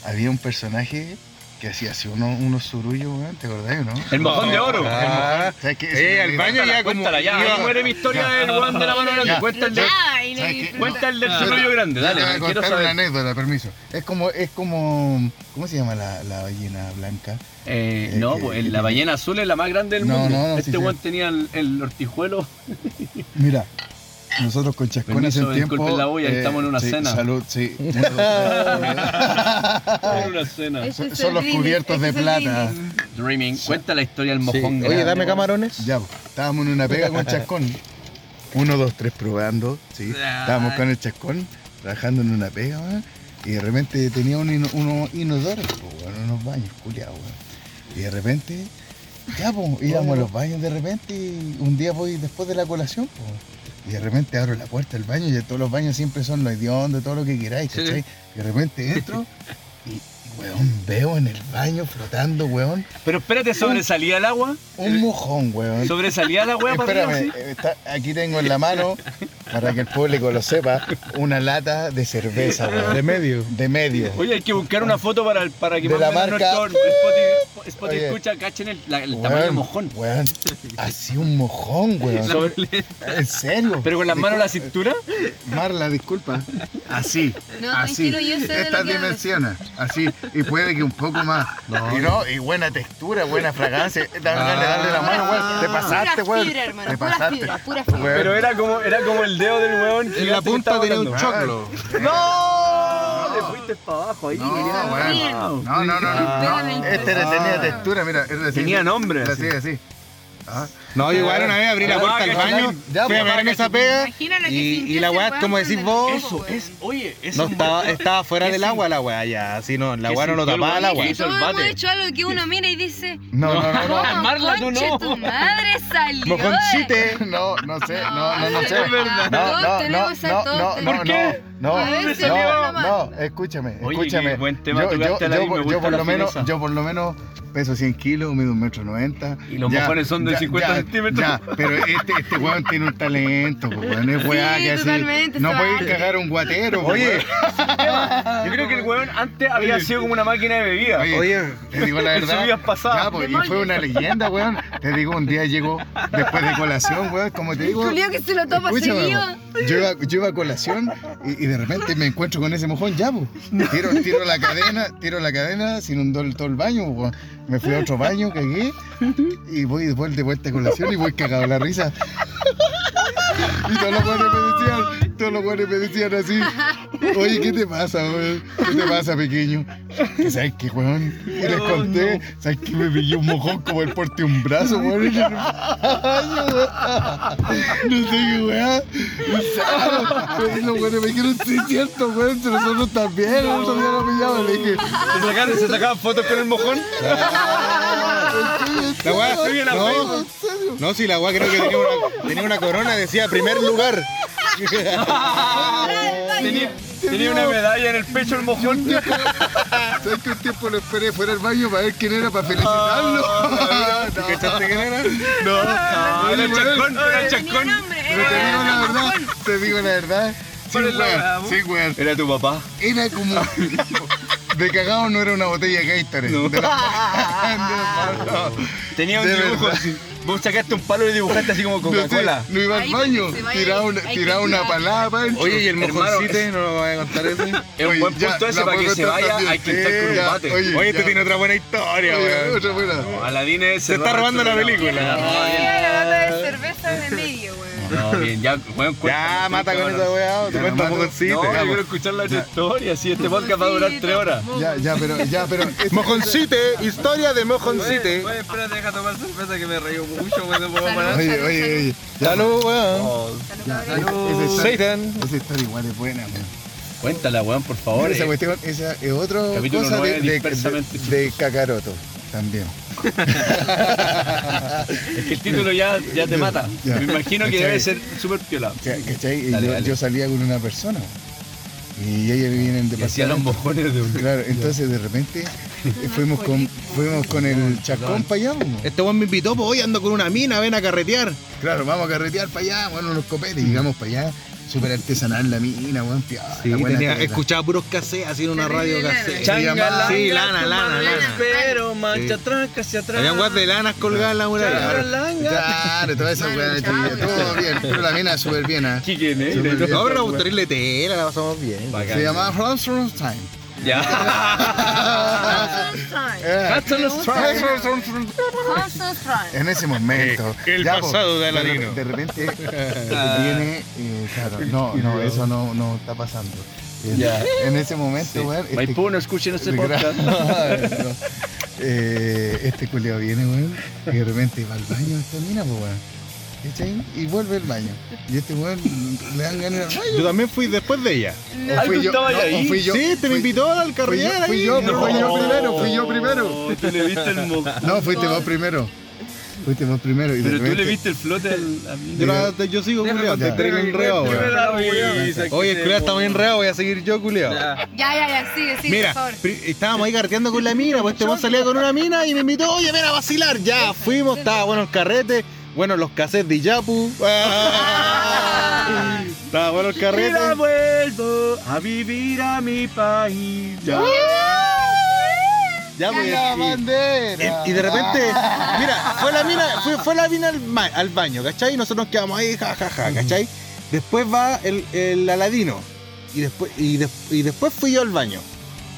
había un personaje que hacía así unos, unos surullos, weón, ¿te acordás no? El mojón de oro. Ah, ¿Sabes qué? Eh, al baño Cuéntala, ya como. cuéntala, ya. Ahí muere mi historia del weón de la mano grande. Ya. Cuenta el, de, cuenta el del surullo grande, dale. te voy a quiero contar una saber. anécdota, permiso. Es como, es como, ¿cómo se llama la, la ballena blanca? Eh, Eh, no, pues la ballena azul es la más grande del No, mundo. no, no, este sí, weón sí. tenía el, el hortijuelo. Mira, nosotros con hace un tiempo... disculpen la bulla, estamos en una sí, cena. Salud, sí. Uno, una cena. Es Son los cubiertos de plata. Dreaming. Cuenta la historia del Sí. mojón grande. Oye, dame camarones. Ya, pues, estábamos en una pega con Chascón. Uno, dos, tres probando, sí. Estábamos con el Chascón, trabajando en una pega, weón. Y de repente tenía un ino- unos inodoros, pues, weón, unos baños, culiados, weón. Y de repente, ya, pues, íbamos a los baños de repente, y un día voy después de la colación, pues. Y de repente abro la puerta del baño y todos los baños siempre son los hediondos, todo lo que queráis, Sí. ¿cachai? Y de repente entro y, weón, veo en el baño flotando, weón, Pero espérate, ¿sobresalía el agua? un mojón, weón. ¿Sobresalía la weá para? Espérame, está- aquí tengo en la mano, para que el público lo sepa, una lata de cerveza, weón. De medio. De medio. Oye, hay que buscar una foto para, el- para que De la marca- nuestro Spotify, Spotify Oye. escucha, cachen el, la- el Weón, tamaño del mojón. Weón, así un mojón, weón. Sobre- En serio. pero con las manos a la cintura. Marla, disculpa. Así. No, así. tranquilo, yo sé de lo Estas que hablas. dimensiones. Así. Y puede que un poco más. Y no, y buena textura, buena fragancia. Dan ganas de darle la mano, weón. Te pasaste, Pura weón. fibra, hermano, Te pura pasaste. fibra, pura fibra. Pero era como, era como el dedo del weón. En gigante la punta tenía un choclo. ¡No! Le fuiste para abajo ahí. No, weón. No, no, no, no. Este tenía textura, mira. Tenía nombre. Así, así. Ah. No, yo igual una vez abrí la Ah, puerta al baño, ya, fui a ver en esa pega y, la weá, como decís vos, Eso es, oye, es no estaba, estaba fuera ¿Qué del agua la weá ya, así no, la ¿Qué weá no lo tapaba hizo todos el hemos hecho algo que uno mira y dice, No, no, no, no. ¿cómo Marla, tú no. tu madre salió? Mojoncite. No, no sé, no, no, no sé. Es verdad. No, Todos no, no, tenemos a no, todos no, tenemos. no, ¿Por qué? no, No, no, la escúchame, escúchame. buen tema yo, yo, yo, por la lo menos, yo por lo menos peso 100 kilos, mido un metro 90. Y los mojones son de 50 centímetros. Ya, pero este, este weón tiene un talento, pues, weón, es weá Sí, que así. No vale. cagar un guatero, pues, Oye, weón. Yo creo que el weón antes había sido como una máquina de bebida. Oye, Oye, te digo la verdad. Ya, pues, y fue una leyenda, weón. Te digo, un día llegó después de colación, weón, como te digo. Julio que se lo toma seguido. yo iba, yo iba a colación y, y de repente me encuentro con ese mojón ya, po. Tiro, tiro la cadena, tiro la cadena, se inundó el- todo el baño, po. Me fui a otro baño, cagué y voy después de vuelta a colación y voy cagado de la risa. Y todos los buenos me decían, todos los buenos me decían así, oye, ¿qué te pasa, weón? ¿Qué te pasa, pequeño? Que sabes qué, weón. Y les conté, sabes que me pilló un mojón como el porte de un brazo, weón. weón. No sé qué weá. Y los weones me dijeron, sí, es cierto, weón, si nosotros también, nosotros ya lo pillamos. Le dije, ¿Se sacaban, se sacaban fotos con el mojón? la weá, Subí a la no, no, si la weá creo que tenía una, tenía una corona, decía primer lugar. Tenía, tenía una medalla en el pecho el mojón. ¿Sabes que un tiempo lo esperé fuera del baño para ver quién era, para felicitarlo? No, ¿Cachaste quién era? no, Ah, era el chascón, era el nombre, Pero te digo la verdad, te digo la verdad. Sí, ¿Cuál es la verdad, weón. Era tu papá. Era como. De cagado no era una botella de Gatorade. No. De la- no, no. Tenía un De dibujo. verdad. así. Vos sacaste un palo y dibujaste así como Coca-Cola. no iba al baño, tiraba una, tiraba una palada. Oye, y el mojoncite, no lo voy a contar eso. Es un buen ya, punto ese para que se vaya. Hay que estar con un bate. oye. Oye, este tiene otra buena historia, weón. otra buena. Aladín es Se está robando la película. La lata de cerveza de. No, bien, ya, weón, Ya, mata con esa weá, te cuento. No, yo vamos. quiero escuchar la historia. Si este podcast va a durar tres horas. Ya, ya, pero, ya, pero. Mojoncite, historia de mojoncite. Oye, espérate, deja tomar cerveza que me reí mucho, weón, no puedo parar. Oye, oye, oye. Salud, weón. Salud, Satan. Esa historia igual es buena, weón. Cuéntala, weón, por favor. Esa eh. cuestión, esa es otro Capítulo cosa de, nueve, de, de, de Kakaroto también. Es que el título ya, ya te mata. Ya. Me imagino que ¿Cachai? debe ser súper piolado. ¿Cachai? ¿Cachai? Y Dale, yo, dale. yo salía con una persona y ella vivía en el hacía los mojones de un. Claro, entonces de repente fuimos con, fuimos con el chacón para allá. Este weón me invitó, pues hoy ando con una mina, ven a carretear. Claro, vamos a carretear para allá, bueno, unos copetes, y llegamos para allá, súper artesanal la mina, weón, Sí, tenía, escuchaba puros cassettes así en una radio cassette. Changa, llamaba- Sí, lana, lana, lana. Pero mancha Sí. atrás, casi atrás. Habían weas de lanas colgadas en la muralla. Claro, toda esa weá, todo bien, pero la mina súper bien, ¿ah? Quique Negra y Súper todo. bien. No, pero vamos a traerle tela, la pasamos bien. Bacán. Se llamaba Franz Time. Ya. En ese momento. Eh, el Ya, pasado de Aladino. De repente viene, eh, claro, no, no, eso no, no está pasando. Eh, Ya. En ese momento, weón. este- no escuchen este de podcast. no. Eh, este culiao viene, weón, y de repente va al baño esta mina, pues, weón. ¿Cachai? Y vuelve al baño. Y este weón le dan ganas al baño. Yo también fui después de ella. O Ay, fui ¿tú yo, no, ahí? fui yo. sí, te me fui- invitó al Fui yo, fui yo, No. fui yo primero, fui yo primero. Tú le viste el mo- No, fuiste vos primero. Fuiste vos primero. Y Pero tú le repente- viste el flote al a mí. Yo, yo sigo culiado, te traigo risa, Oye, culiado muy enredado, voy a seguir yo, culiado. Ya, ya, ya, sigue, sigue, Mira, por favor. estábamos ahí carteando con la mina, pues este weón salía con una mina y me invitó, oye, ven a vacilar. Ya, fuimos, estaba bueno el carrete, bueno los cassettes de Yapu. Estaba bueno el carrete. Mira, vuelvo a vivir a mi país. Ya. Ya, pues, La y- bandera. Y, y de repente, mira, fue la mina, fue, fue la mina al, ma- al baño, ¿cachai? Y nosotros nos quedamos ahí, jajaja, ¿cachai? Después va el, el aladino. Y después, y, des- y después fui yo al baño.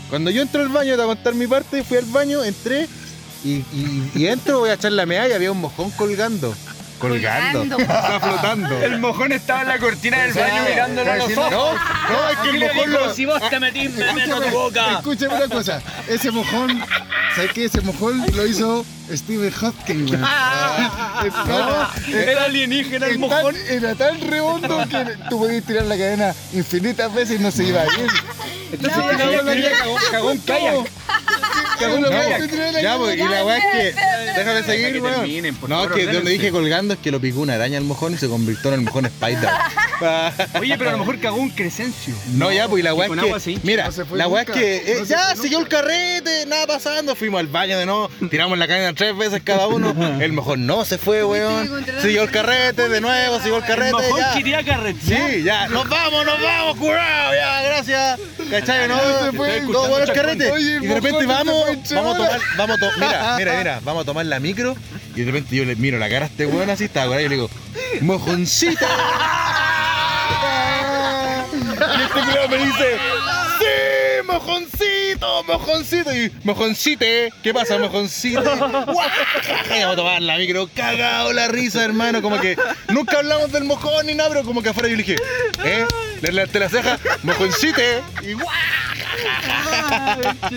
Cuando yo entro al baño, te voy a contar mi parte, fui al baño, entré y, y, y entro, voy a echar la medalla y había un mojón colgando. Colgando. Colgando. Está flotando. El mojón estaba en la cortina del baño mirándole a los ojos. No, no, es que el mojón lo. Si vos te metís, me meto tu boca. Escúchame una cosa. Ese mojón, ¿sabes qué? Ese mojón lo hizo Stephen weón. Estaba- Era alienígena el mojón. tan- era tan redondo que tú podías tirar la cadena infinitas veces y no se iba a ir. Entonces llegaba la vieja, cagó- cagó en kayak. Ya, pues, y la weá es que. Déjame seguir, que weón. No, es que donde dije colgando es que lo picó una araña al mojón y se convirtió en el mojón Spider. Oye, pero a lo mejor cagó un Crescencio. No, ya, pues y la weá con es que. Mira, la weá es que. eh, ya siguió el carrete, nada pasando. Fuimos al baño de nuevo, tiramos la cadena tres veces cada uno. El mejor no se fue, weón. Siguió el carrete de nuevo, siguió el carrete. quería. Sí, ya, nos vamos, nos vamos, curado, ya, gracias. ¿Cachai? No, se fue. todo bueno el carrete. Oye, el y de repente mojón vamos, vamos a tomar, vamos a tomar, mira, mira, mira, vamos a tomar la micro. Y de repente yo le miro la cara a este weón así, estaba con y le digo, mojoncito. y este culiao me dice, sí, mojoncito, mojoncito. Y mojoncite, ¿qué pasa, mojoncito? Y vamos a tomar la micro, cagado la risa, hermano. Como que nunca hablamos del mojón ni nada, pero como que afuera yo le dije, ¿eh? Le levanté la ceja, mojoncite. Y guau.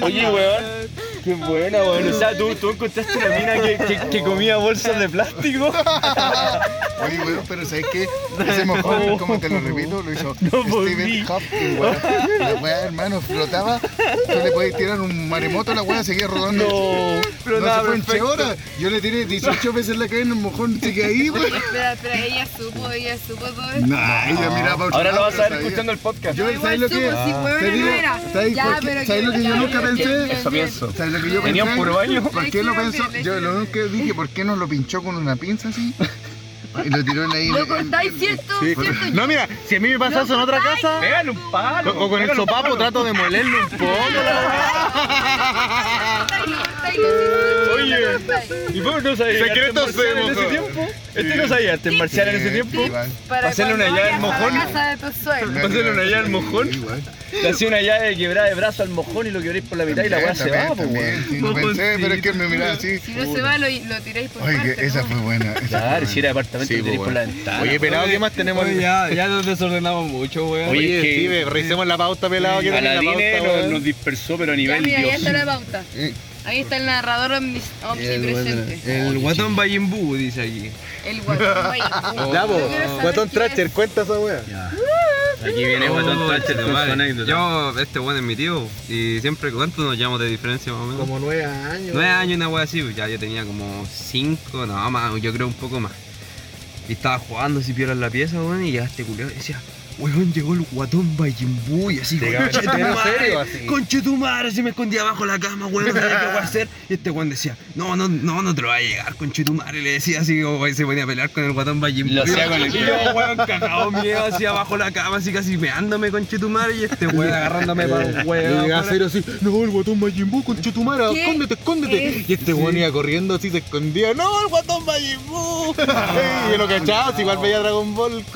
Oye, weón. Qué buena, weón. O sea, tú, tú encontraste una mina que, que, que comía bolsas de plástico. Oye, weón, pero ¿sabes qué? Ese mojón, como te lo repito, lo hizo No. Steven Hopkins, weón. La weá, hermano, flotaba. Tú le podías tirar un maremoto, la weá seguía rodando. No, pero no se fue en che horas. Yo le tiré 18 veces la cadena, el mojón sigue ahí, weón. Espera, espera, ella supo, ella supo todo esto. Nah, ella miraba para otro Ahora lo lado, vas a ver escuchando el podcast. Yo, No, igual ¿sabes lo que? supo, sí, weón, Te digo, no era. ¿sabes Ya, por qué? pero ¿Sabes lo que yo nunca pensé? Eso pienso. ¿Sabes lo que yo Tenía un pensé? puro baño. ¿Por qué lo pensó? Yo lo único que dije, ¿por qué no lo pinchó con una pinza así? Y lo tiró en ahí. Lo contáis, ¿cierto? Sí. ¿Cierto? No, mira, si a mí me pasa eso en otra casa, Pégale un palo. o con el pégale un sopapo palo. trato de molerle un poco. Oye, ¿y por qué no sabías Secretos de en ese tiempo? ¿Este no sabía arte marcial en ese tiempo? Para Hacerle una llave al mojón. la casa de. Hacerle una llave al mojón. Le hacía una llave de quebrada de brazo al mojón y lo quebréis por la mitad y la weá se va, pues weón. pensé, pero es que me miraba así. Si no se va, lo, lo tiráis por Oye, parte, que esa fue buena. Claro, si era departamento Sí, lo tiráis por la ventana. Oye, pelado, ¿qué más tenemos? Oye, ya, ya nos desordenamos mucho, weón. Oye, Oye, sí, revisemos la pauta, pelado. ¿qué tiene la Aladine pauta, nos, dispersó, pero a Ya, nivel mira, ya Dios. está la pauta. Ahí está el narrador omnipresente. El guatón Bayimbu dice aquí. El guatón. Vaya. Ya, saber Guatón Tracher, es. cuenta esa wea. Aquí viene Guatón Tracher anécdota. Yo, este weón es mi tío. Y siempre, ¿cuánto nos llevamos de diferencia más o menos? Como nueve años. Nueve años, una wea así, ya yo tenía como cinco, no más, yo creo un poco más. Y estaba jugando piola en la pieza, weón, y ya este culiao decía, weón, llegó el guatón Bayimbu y así, Llegaba conche tu entero madre, serio, así. conche tu madre, se me escondía abajo la cama, weón, no sabía qué voy a hacer. Y este weón decía, no, no, no, no te lo va a llegar, conche tu madre, le decía así, como se ponía a pelear con el guatón Bayimbu. Lo hacía con el Y yo, weón, cagado miedo, así abajo la cama, así casi meándome, conche tu madre, y este weón agarrándome para un Y weón. llegaba serio así, no, el guatón Majimbu, con Chetumara, ¿Qué escóndete, escóndete. es? Y este weón iba corriendo así, se escondía, no, el guatón Majimbu. y lo cachaba, igual veía Dragon Ball.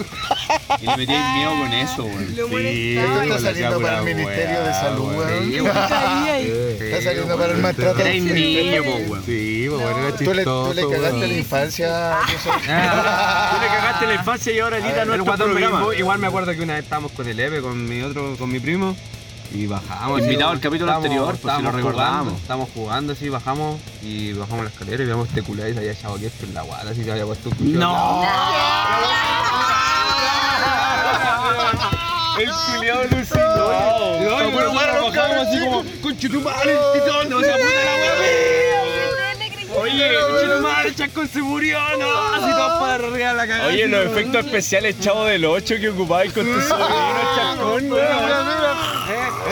Y le metíais miedo con eso, weón. Lo molestaba. está saliendo para el Ministerio de Salud, weón. Sí. Está saliendo para el maltrato. Era un niño, po, weón. Sí, pues bueno, era Tú le, chistoso. tú le cagaste weón. la infancia. eso. Ah. Tú le cagaste la infancia y ahora Lita no el es guatón programa. Igual me acuerdo que una vez estábamos con el Eve, con mi otro, con mi primo, y bajamos. Invitado al capítulo anterior, pues, si lo recordamos. jugando, Estábamos jugando así, bajamos y bajamos la escalera y vemos este culé y se había echado aquí en la guata, así se había puesto un cuchillo. No. El culiado alucinó. Y luego, bueno, bueno, bajamos así como, conche tu Oye, madre, Chascón se murió, no, así todos para arriba la cagada. Oye, los weón. efectos especiales Chavo del 8 que ocupabais con tu sobrino Chascón, weón.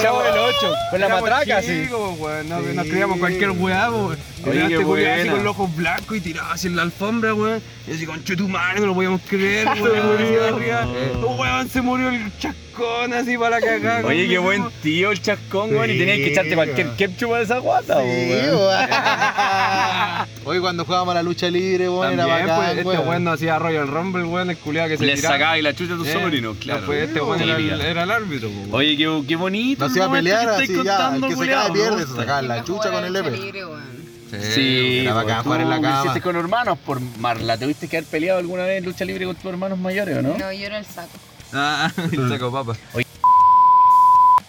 Chavo del 8, con la matraca, sí. weón, nos, criamos cualquier weá, weón. Y Oye, este culiao así con los ojos blancos y tirado así en la alfombra, weón. Y así, conche tu madre, no lo podíamos creer, weón. arriba. Oh, weón, se murió el chascón así para la cagada. Oye, qué buen tío el Chascón, weón. Y tenías que echarte cualquier weón. ketchup a esa guata, Sí, weón. Hoy cuando jugábamos a la lucha libre, weón, era También, bacán, pues, este weón. weón no hacía Royal Rumble, weón, el culiao que se Le tiraba. sacabas la chucha a tu Eh, sobrino, claro. Después este weón era, el- Típica. era el árbitro, pues, weón. Oye, qué, qué bonito. No se iba a pelear así ya, el que se cae pierde, se sacaba la chucha con el Epe. Libre, weón. Sí, era bacán pues, jugar en la cama. hiciste con hermanos por Marla. ¿Tuviste que haber peleado alguna vez en lucha libre con tus hermanos mayores o no? No, yo era el saco. Ah, el saco papa.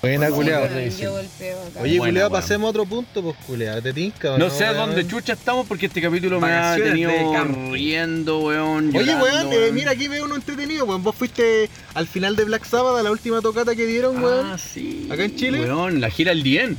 Buena, culeado. weón, Yo golpeo acá. Oye, culeado, pasemos a otro punto, pues, culeado. ¿Te tinca No no, sé a dónde chucha estamos porque este capítulo me ha tenido riendo, weón. Oye, llorando, weón, eh, mira, aquí veo uno entretenido, weón. Vos fuiste al final de Black Sabbath, a la última tocata que dieron, Ah, weón. sí. ¿Acá en Chile? Weón, la gira El Dien.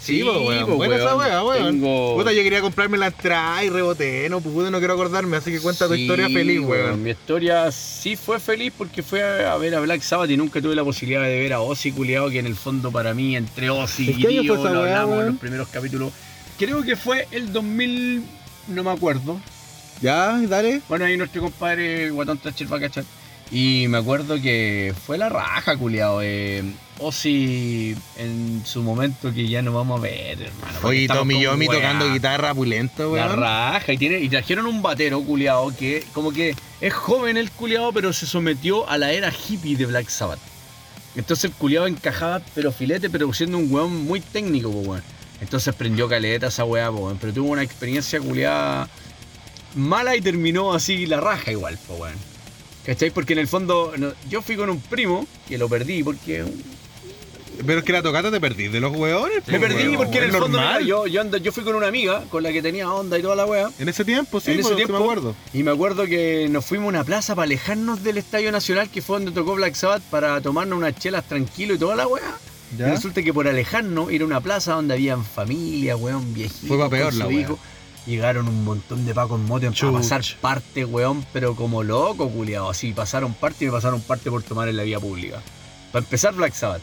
Sí, pues, weón. pues, Buena esa weá, weón. Tengo- Puta, yo quería comprarme la entrada y reboté, no pude, no quiero acordarme, así que cuenta tu Sí, historia feliz, weón. Mi historia sí fue feliz porque fue a ver a Black Sabbath y nunca tuve la posibilidad de ver a Ozzy culiado, que en el fondo para mí, entre Ozzy ¿En y Dio, lo hablamos en los primeros capítulos. Creo que fue el 2000, no me acuerdo. Ya, dale. Bueno, ahí nuestro compadre Guatón Thatcher va a cachar. Y me acuerdo que fue la raja, culiado. Eh, Ozzy en su momento que ya no vamos a ver, hermano. Oye, Tommy Yomi tocando guitarra pulento, La weón. raja, y, tiene, y trajeron un batero culiado que como que es joven el culiado, pero se sometió a la era hippie de Black Sabbath. Entonces el culiado encajaba, pero filete, pero siendo un weón muy técnico, weón. Entonces prendió caleta esa weá, weón. Pero tuvo una experiencia culiada mala y terminó así la raja igual, po, weón. ¿Cachai? Porque en el fondo, no- yo fui con un primo, que lo perdí porque Pero es que la tocata te perdí de los weones. me perdí porque en el fondo normal. mira, yo, yo, ando- yo fui con una amiga con la que tenía onda y toda la weá. En ese tiempo, sí, en ese tiempo me acuerdo. Y me acuerdo que nos fuimos a una plaza para alejarnos del Estadio Nacional, que fue donde tocó Black Sabbath, para tomarnos unas chelas tranquilo y toda la weá. Y resulta que por alejarnos era una plaza donde habían familia, weón, viejitos. Fue pa' peor la hijo. Llegaron un montón de pacos motos Chuch. a pasar parte, weón, pero como loco, culiado. Así pasaron parte y me pasaron parte por tomar en la vía pública. Para empezar, Black Sabbath.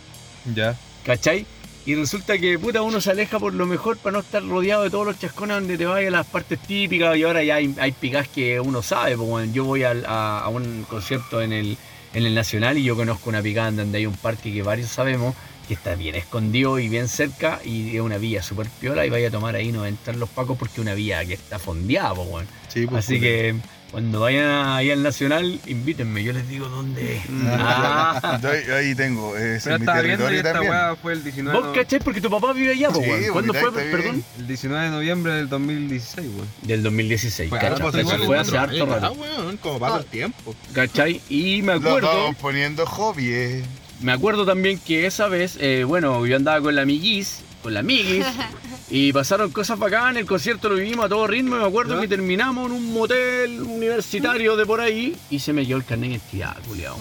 Ya. ¿Cachai? Y resulta que puta uno se aleja por lo mejor para no estar rodeado de todos los chascones donde te vayas a las partes típicas y ahora ya hay, hay picas que uno sabe, bueno, yo voy a, a un concierto en el, en el Nacional y yo conozco una picada en donde hay un parque que varios sabemos que está bien escondido y bien cerca y es una vía súper piola y vaya a tomar ahí no entran los pacos porque es una vía que está fondeada, pues bueno. Sí, pues, Así que cuando vayan ahí al Nacional, invítenme, yo les digo dónde es. Ah. Yo ahí, ahí tengo, ese Pero es mi estaba viendo y territorio esta también. weá fue el 19, ¿Vos cachai? Porque tu papá vive allá, pues, Sí, ¿Cuándo fue, perdón? el 19 de noviembre del 2016, weón. Del 2016, Fue ¿cachai? igual, fue en hace harto Ah, rato. weón, como pasa el tiempo. ¿Cachai? Y me Lo acuerdo, estamos poniendo hobby, eh. Me acuerdo también que esa vez, eh, bueno, yo andaba con la amiguis, con la amiguis, y pasaron cosas bacanas, el concierto lo vivimos a todo ritmo, y me acuerdo ¿Ya? que terminamos en un motel universitario de por ahí, y se me quedó el carnet de identidad, culiao.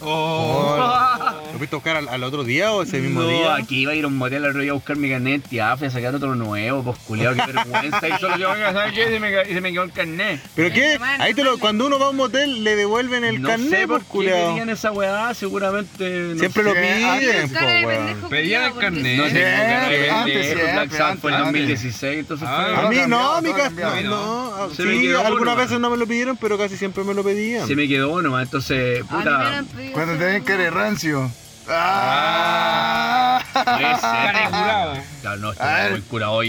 ¿Lo fuiste a buscar al, al otro día o ese mismo no, día? aquí iba a ir a un motel otro día a buscar mi carnet de fui a sacar otro nuevo, pues culiao, qué vergüenza, y solo yo, venga, ¿sabes qué? Y se me, ca- y se me quedó el carnet. ¿Pero qué? Ahí te lo, cuando uno va a un motel le devuelven el no carnet, sé por pues, qué culiao. querían esa weá, seguramente. no Siempre lo sé, piden, po, weón. Pedían el carnet. No de Siempre, antes, pendejo, Black Sabbath fue en antes. 2016, entonces Ah, fue... A mí no, mi casa. No, no, sí, algunas veces no me lo pidieron, pero casi siempre me lo pedían. Se me quedó nomás, entonces, A mí me lo puta. Pedido Cuando te ven que eres un- rancio. ¡Ah! Puede ser. Cara de curado. Claro, no, A estoy ver, muy curado, oye,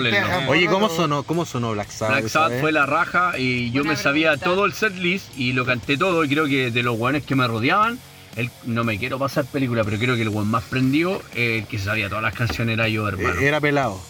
lentejas. Oye, ¿cómo sonó, cómo sonó Black Sabbath? Black Sabbath vez? fue la raja y yo Buena me sabía pregunta. todo el setlist y lo canté todo y creo que de los weones que me rodeaban, el, no me quiero pasar película, pero creo que el weón más prendido, eh, el que sabía todas las canciones era yo, hermano. Eh, Era pelado.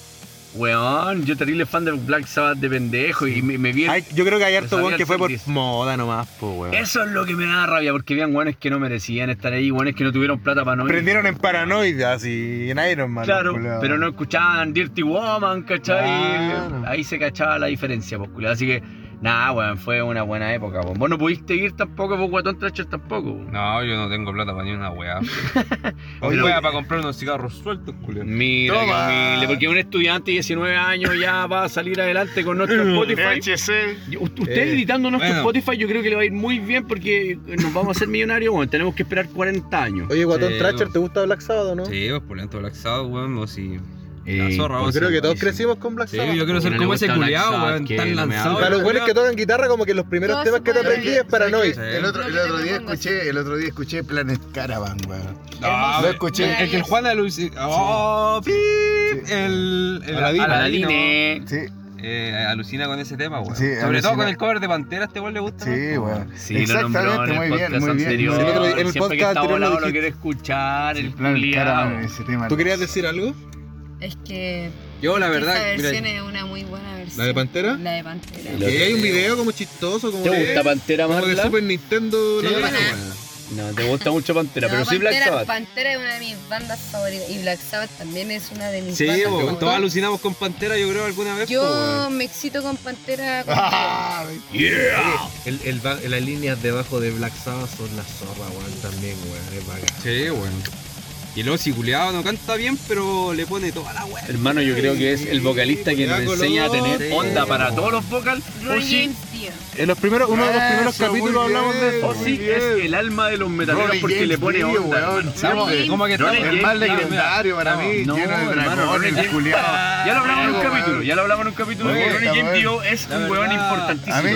Weón, yo terrible fan de Black Sabbath de pendejo y me, me vi... Ay, yo creo que hay harto weón que fue por moda nomás, pues, weón. Eso es lo que me da rabia, porque habían weones que no merecían estar ahí, weones que no tuvieron plata para no ir. Prendieron en Paranoidas y en Iron Man. Claro, pero no escuchaban Dirty Woman, ¿cachai? Claro. Ahí se cachaba la diferencia, pues. Así que, nada, weón, fue una buena época, weón. Vos no pudiste ir tampoco, vos, Guatón Tracher tampoco, weón. No, yo no tengo plata para ni una weá. Oye, Oye, weá para comprar unos cigarros sueltos, culiao. Mira, qué Toma. humilde, porque un estudiante de 19 años ya va a salir adelante con nuestro Spotify. HC. Y u- Usted Eh, editando nuestro bueno. Spotify, yo creo que le va a ir muy bien porque nos vamos a hacer millonarios, bueno, tenemos que esperar 40 años. Oye, Guatón Sí, Tracher. ¿te gusta Black Sabbath o no? Sí, pues por lento Black Sabbath, weón, o si. Eh, La zorra, Yo vos, creo sí, que todos crecimos con Black Sí, Sabbath. yo quiero ser Uno le como ese Sabbath, weón, tan lanzado. Para los el buenos que tocan guitarra, como que los primeros temas que te aprendí es Paranoid. Sí. El otro, el día escuché, el otro día escuché Planet Caravan, weón. No, Lo escuché. El, el que el Juan alucina. Oh, el. el. Sí, eh, alucina con ese tema, weón. Sí, Sobre alucina. todo con el cover de Pantera, este weón le gusta. sí, weón. Sí, Exactamente, el muy bien, muy bien. anterior. Sí, el otro el Siempre que podcast está anterior lo lo quiere escuchar, el Planet culiao. Caravan, ese tema. ¿Tú querías decir algo? Es que Yo, la verdad, mira, versión es una muy buena versión. ¿La de Pantera? La de Pantera. Que hay un video como chistoso, como ¿Te de, gusta Pantera como de? Super Nintendo. sí, la. No, te gusta mucho Pantera, No, pero sí Black Pantera, Sabbath. Pantera es una de mis bandas favoritas y Black Sabbath también es una de mis Sí, bandas todos alucinamos con Pantera, yo creo, alguna vez. Yo me excito con Pantera. Ah, El, el ba- las líneas debajo de Black Sabbath son la zorra, weón, también, weón, es bacán. Sí, weón. Y el Ozzy culiado no canta bien, pero le pone toda la weá. Hermano, yo creo que es el vocalista quien nos enseña a tener Sí. onda para todos los vocals. Roy Ozzy. En los primeros, uno de los primeros Eso, capítulos hablamos de. Ozzy es el alma de los metaleros porque James le pone onda. weón. Sí, porque- ¿Cómo que estamos? James El más legendario para mí, No, lleno de dragones, culiao. Ya lo hablamos en un capítulo, ya lo hablamos en un capítulo. Oye, que Ronnie James. Dio es un weón importantísimo. A mí,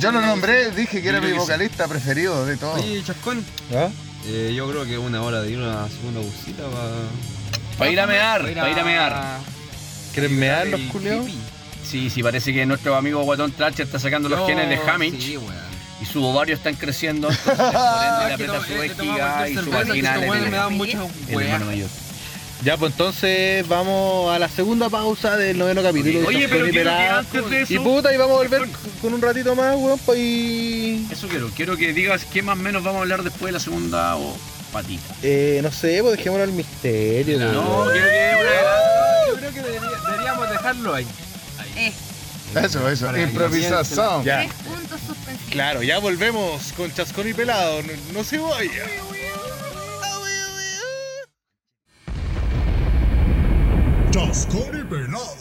yo, lo, nombré, dije que era mi que sí. vocalista preferido de todos. Oye, Chascón, ¿Ah? Eh, yo creo que una hora de ir a una segunda busita para... Para ir a mear, para ir a mear. ¿Quieren mear los culiados? Sí, sí, parece que nuestro amigo Guatón Tracher está sacando los genes de Sí, weón. y sus ovarios están creciendo, entonces por ende le aprieta su He tomado vejiga cualquier y su cerveza, que vagina estos le weones me dan tiene Ya, pues entonces vamos a la segunda pausa del noveno capítulo. Oye, Chascón pero y quiero que Pelado. antes de eso... Y puta, y vamos a volver con un ratito más, weón, pues y... Eso quiero, quiero que digas qué más o menos vamos a hablar después de la segunda o patita. Eh, no sé, pues dejémoslo al misterio, No, weón. quiero que Yo creo que debería- deberíamos dejarlo ahí. Eh, Eso, eso, Para improvisación. Ya. tres puntos suspensivos. Claro, ya volvemos con Chascón y Pelado. No, no se vaya. Chascón y Pelado.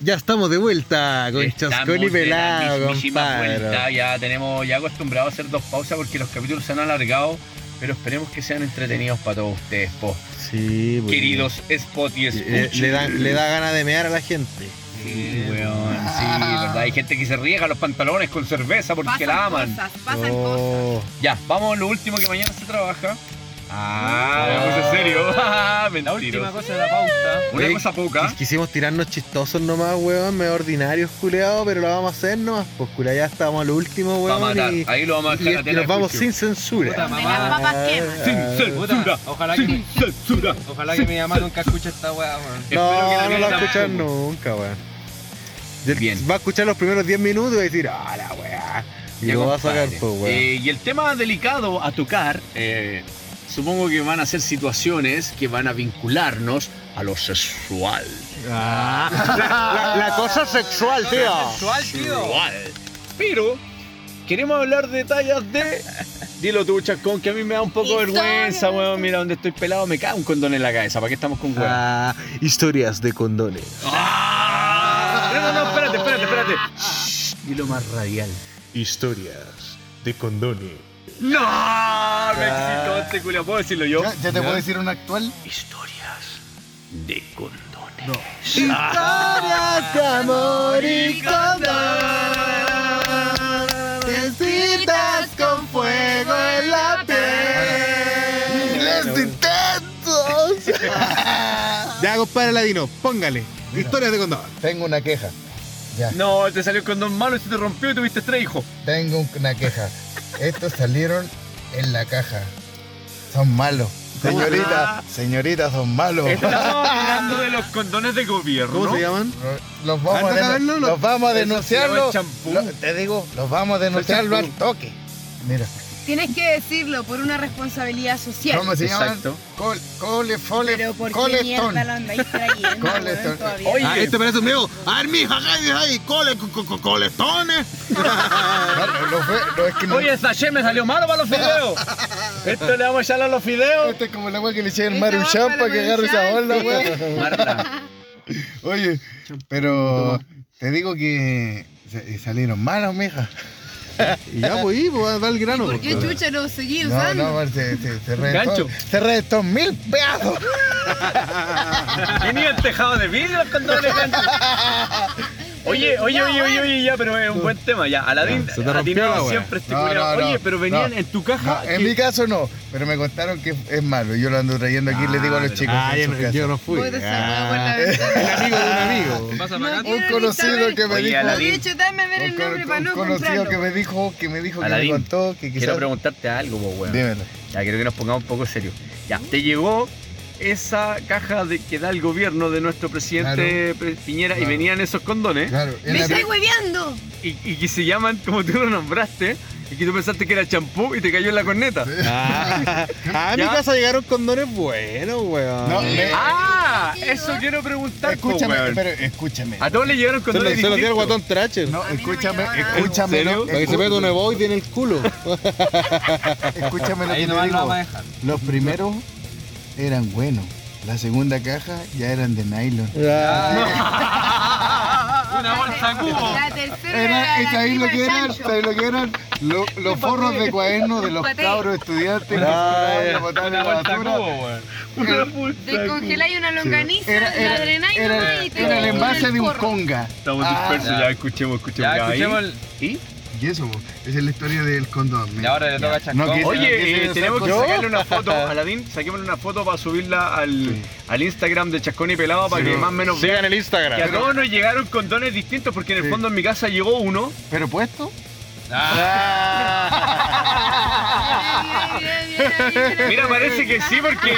Ya estamos de vuelta con Estamos Chascón y Pelado, vuelta, compadre. Ya tenemos ya acostumbrados a hacer dos pausas porque los capítulos se han alargado, pero esperemos que sean entretenidos para todos ustedes, po. Sí, pues. queridos Spot y Le, le da, le da ganas de mear a la gente. Sí, weón, sí, verdad. Hay gente que se riega los pantalones con cerveza porque Pasan la aman. cosas, pasan cosas. Oh. Ya, vamos a lo último que mañana se trabaja. Ah, me puse serio. La última cosa de la pauta. Una cosa poca. quis- Quisimos tirarnos chistosos nomás, weón, medio ordinarios, culeados, pero lo vamos a hacer nomás, pues culea, ya estamos al último, Va a weón. matar. Y, Ahí lo vamos a y- dejar a y nos vamos sin censura. Puta, mamá. las papas queman. Ah, Sin Puta, censura. ojalá que, Sin censura. ojalá que mi mamá nunca escuche esta weá, weón. Espero No, que la no lo va a escuchar nunca, weón. Y Bien. Va a escuchar los primeros 10 minutos y va a decir, ah, la weá. Y Ya, lo va a sacar, pues, weón. Eh, y el tema delicado a tocar, eh, supongo que van a ser situaciones que van a vincularnos a lo sexual. Ah, la, la- la cosa sexual, tío. Sexual, tío. Sexual. Pero queremos hablar de detalles de. Dilo tú, Chascón, que a mí me da un poco Historia. vergüenza, weón. Mira, donde estoy pelado me cae un condón en la cabeza. ¿Para qué estamos con weón? Ah, historias de condones. ¡Ah! No, no, no, espérate, espérate, espérate. Shh, Dilo más radial. Historias de condones. ¡No! Me excitó este culo. ¿Puedo decirlo yo? ¿Ya, ya te puedo decir un actual? Historias de condones. Historias de amor y condón. Necesitas con fuego en la piel. ¡Inglés intensos! Ya, compadre Ladino, póngale. Historias de condón. Tengo una queja. Ya, No, te salió el condón malo y se te rompió y tuviste tres hijos. tengo una queja. Estos salieron en la caja. Son malos. Señorita, señorita, son malos. Estamos hablando de los condones de gobierno. ¿Cómo se llaman? Los vamos, a, Anda a denu- verlo, lo- los vamos a Eso sí, denunciarlo. el champú. Lo- te digo, los vamos a denunciarlo al toque. Mira, Tienes que decirlo por una responsabilidad social. ¿cómo se llaman? Exacto. Col, cole, fole, Pero ¿por qué mierda lo andáis trayendo, Coletón. weón, todavía? Oye, Ah, este parece un mío. A ver, mija, ¿qué hay? Cole, co- co- coletones. No, no, no fue- no, es que no- Oye, che me salió malo para los fideos. Esto le vamos a echar a los fideos. Este es como la weá que le eché el Esa Maru va Champa para que agarre esa Maruchan, sí. Marta. Oye, pero te digo que se- salieron malos, mija. Y ya, pues, ahí, pues, va al grano. ¿Por qué pues. chucha lo seguí No, usando? no, se, se, se Gancho. reventó, se reventó mil pedazos. Tenía el tejado de vidrio los condones. gancho. Oye, oye, oye, oye, oye, ya, pero es un buen tema, ya. Aladín, Ya, se te rompió atinado la wea. siempre este No, culiao. no, no, Oye, pero venían no. en tu caja. No, en que- mi caso no, pero me contaron que es malo. Yo lo ando trayendo aquí y le digo a los chicos. Ah, en yo su no, yo no fui. Puta, esa weá por la Ah, ventana. el amigo de un amigo. Pasa No para acá. quiero Un ni conocido saber. que me Oye, dijo. Aladín. De hecho, dame ver el Un, nombre para un no conocido comprarlo. que me dijo, que me dijo que Aladín, me contó que Quiero quizás. preguntarte algo, po, weón. Dímelo. Ya, quiero que nos pongamos un poco serios. Ya, te llegó esa caja de que da el gobierno de nuestro presidente Pre- Piñera y venían esos condones Claro, ¡Me la- estáis hueveando! y, y que se llaman, como tú lo nombraste, Y que tú pensaste que era champú y te cayó en la corneta. Ah, a mi casa llegaron condones buenos, weón. No, me- Ah, eso quiero preguntar. escúchame, weón. pero escúchame. A todos le llegaron se con lo, dones se lo dio el guatón Tracher. No, no escúchame, escúchame. Para que se meta un Evoid en el culo. Escúchame lo Ahí que te lo vamos a digo. dejar. Los primeros eran buenos. La segunda caja ya eran de nylon. Una bolsa cubo. La tercera Era, era ¿y la sabéis lo que eran? chancho. ¿Sabéis lo que eran? Lo- los forros de cuaderno de los Paté. cabros estudiantes que Ah, Una a la bolsa basura. cubo, weón. Descongeláis una longaniza, Era, era, la drenáis era- nomás y te era el envase el de un conga. Estamos Ah, dispersos, ya. ya escuchemos, escuchemos. Ya, escuchemos el... ¿Y? Y eso, po, esa es la historia del condón. Y ahora le toca a Chascón. No, que- Oye, eh, se tenemos que sacarle una foto, Aladín, saquémosle una foto para subirla al, Sí. al Instagram de Chascón y Pelado para Sí. que más o menos Sigan el que a Instagram. todos nos llegaron condones distintos porque en el Sí. fondo en mi casa llegó uno. ¿Pero puesto? Mira, parece que sí porque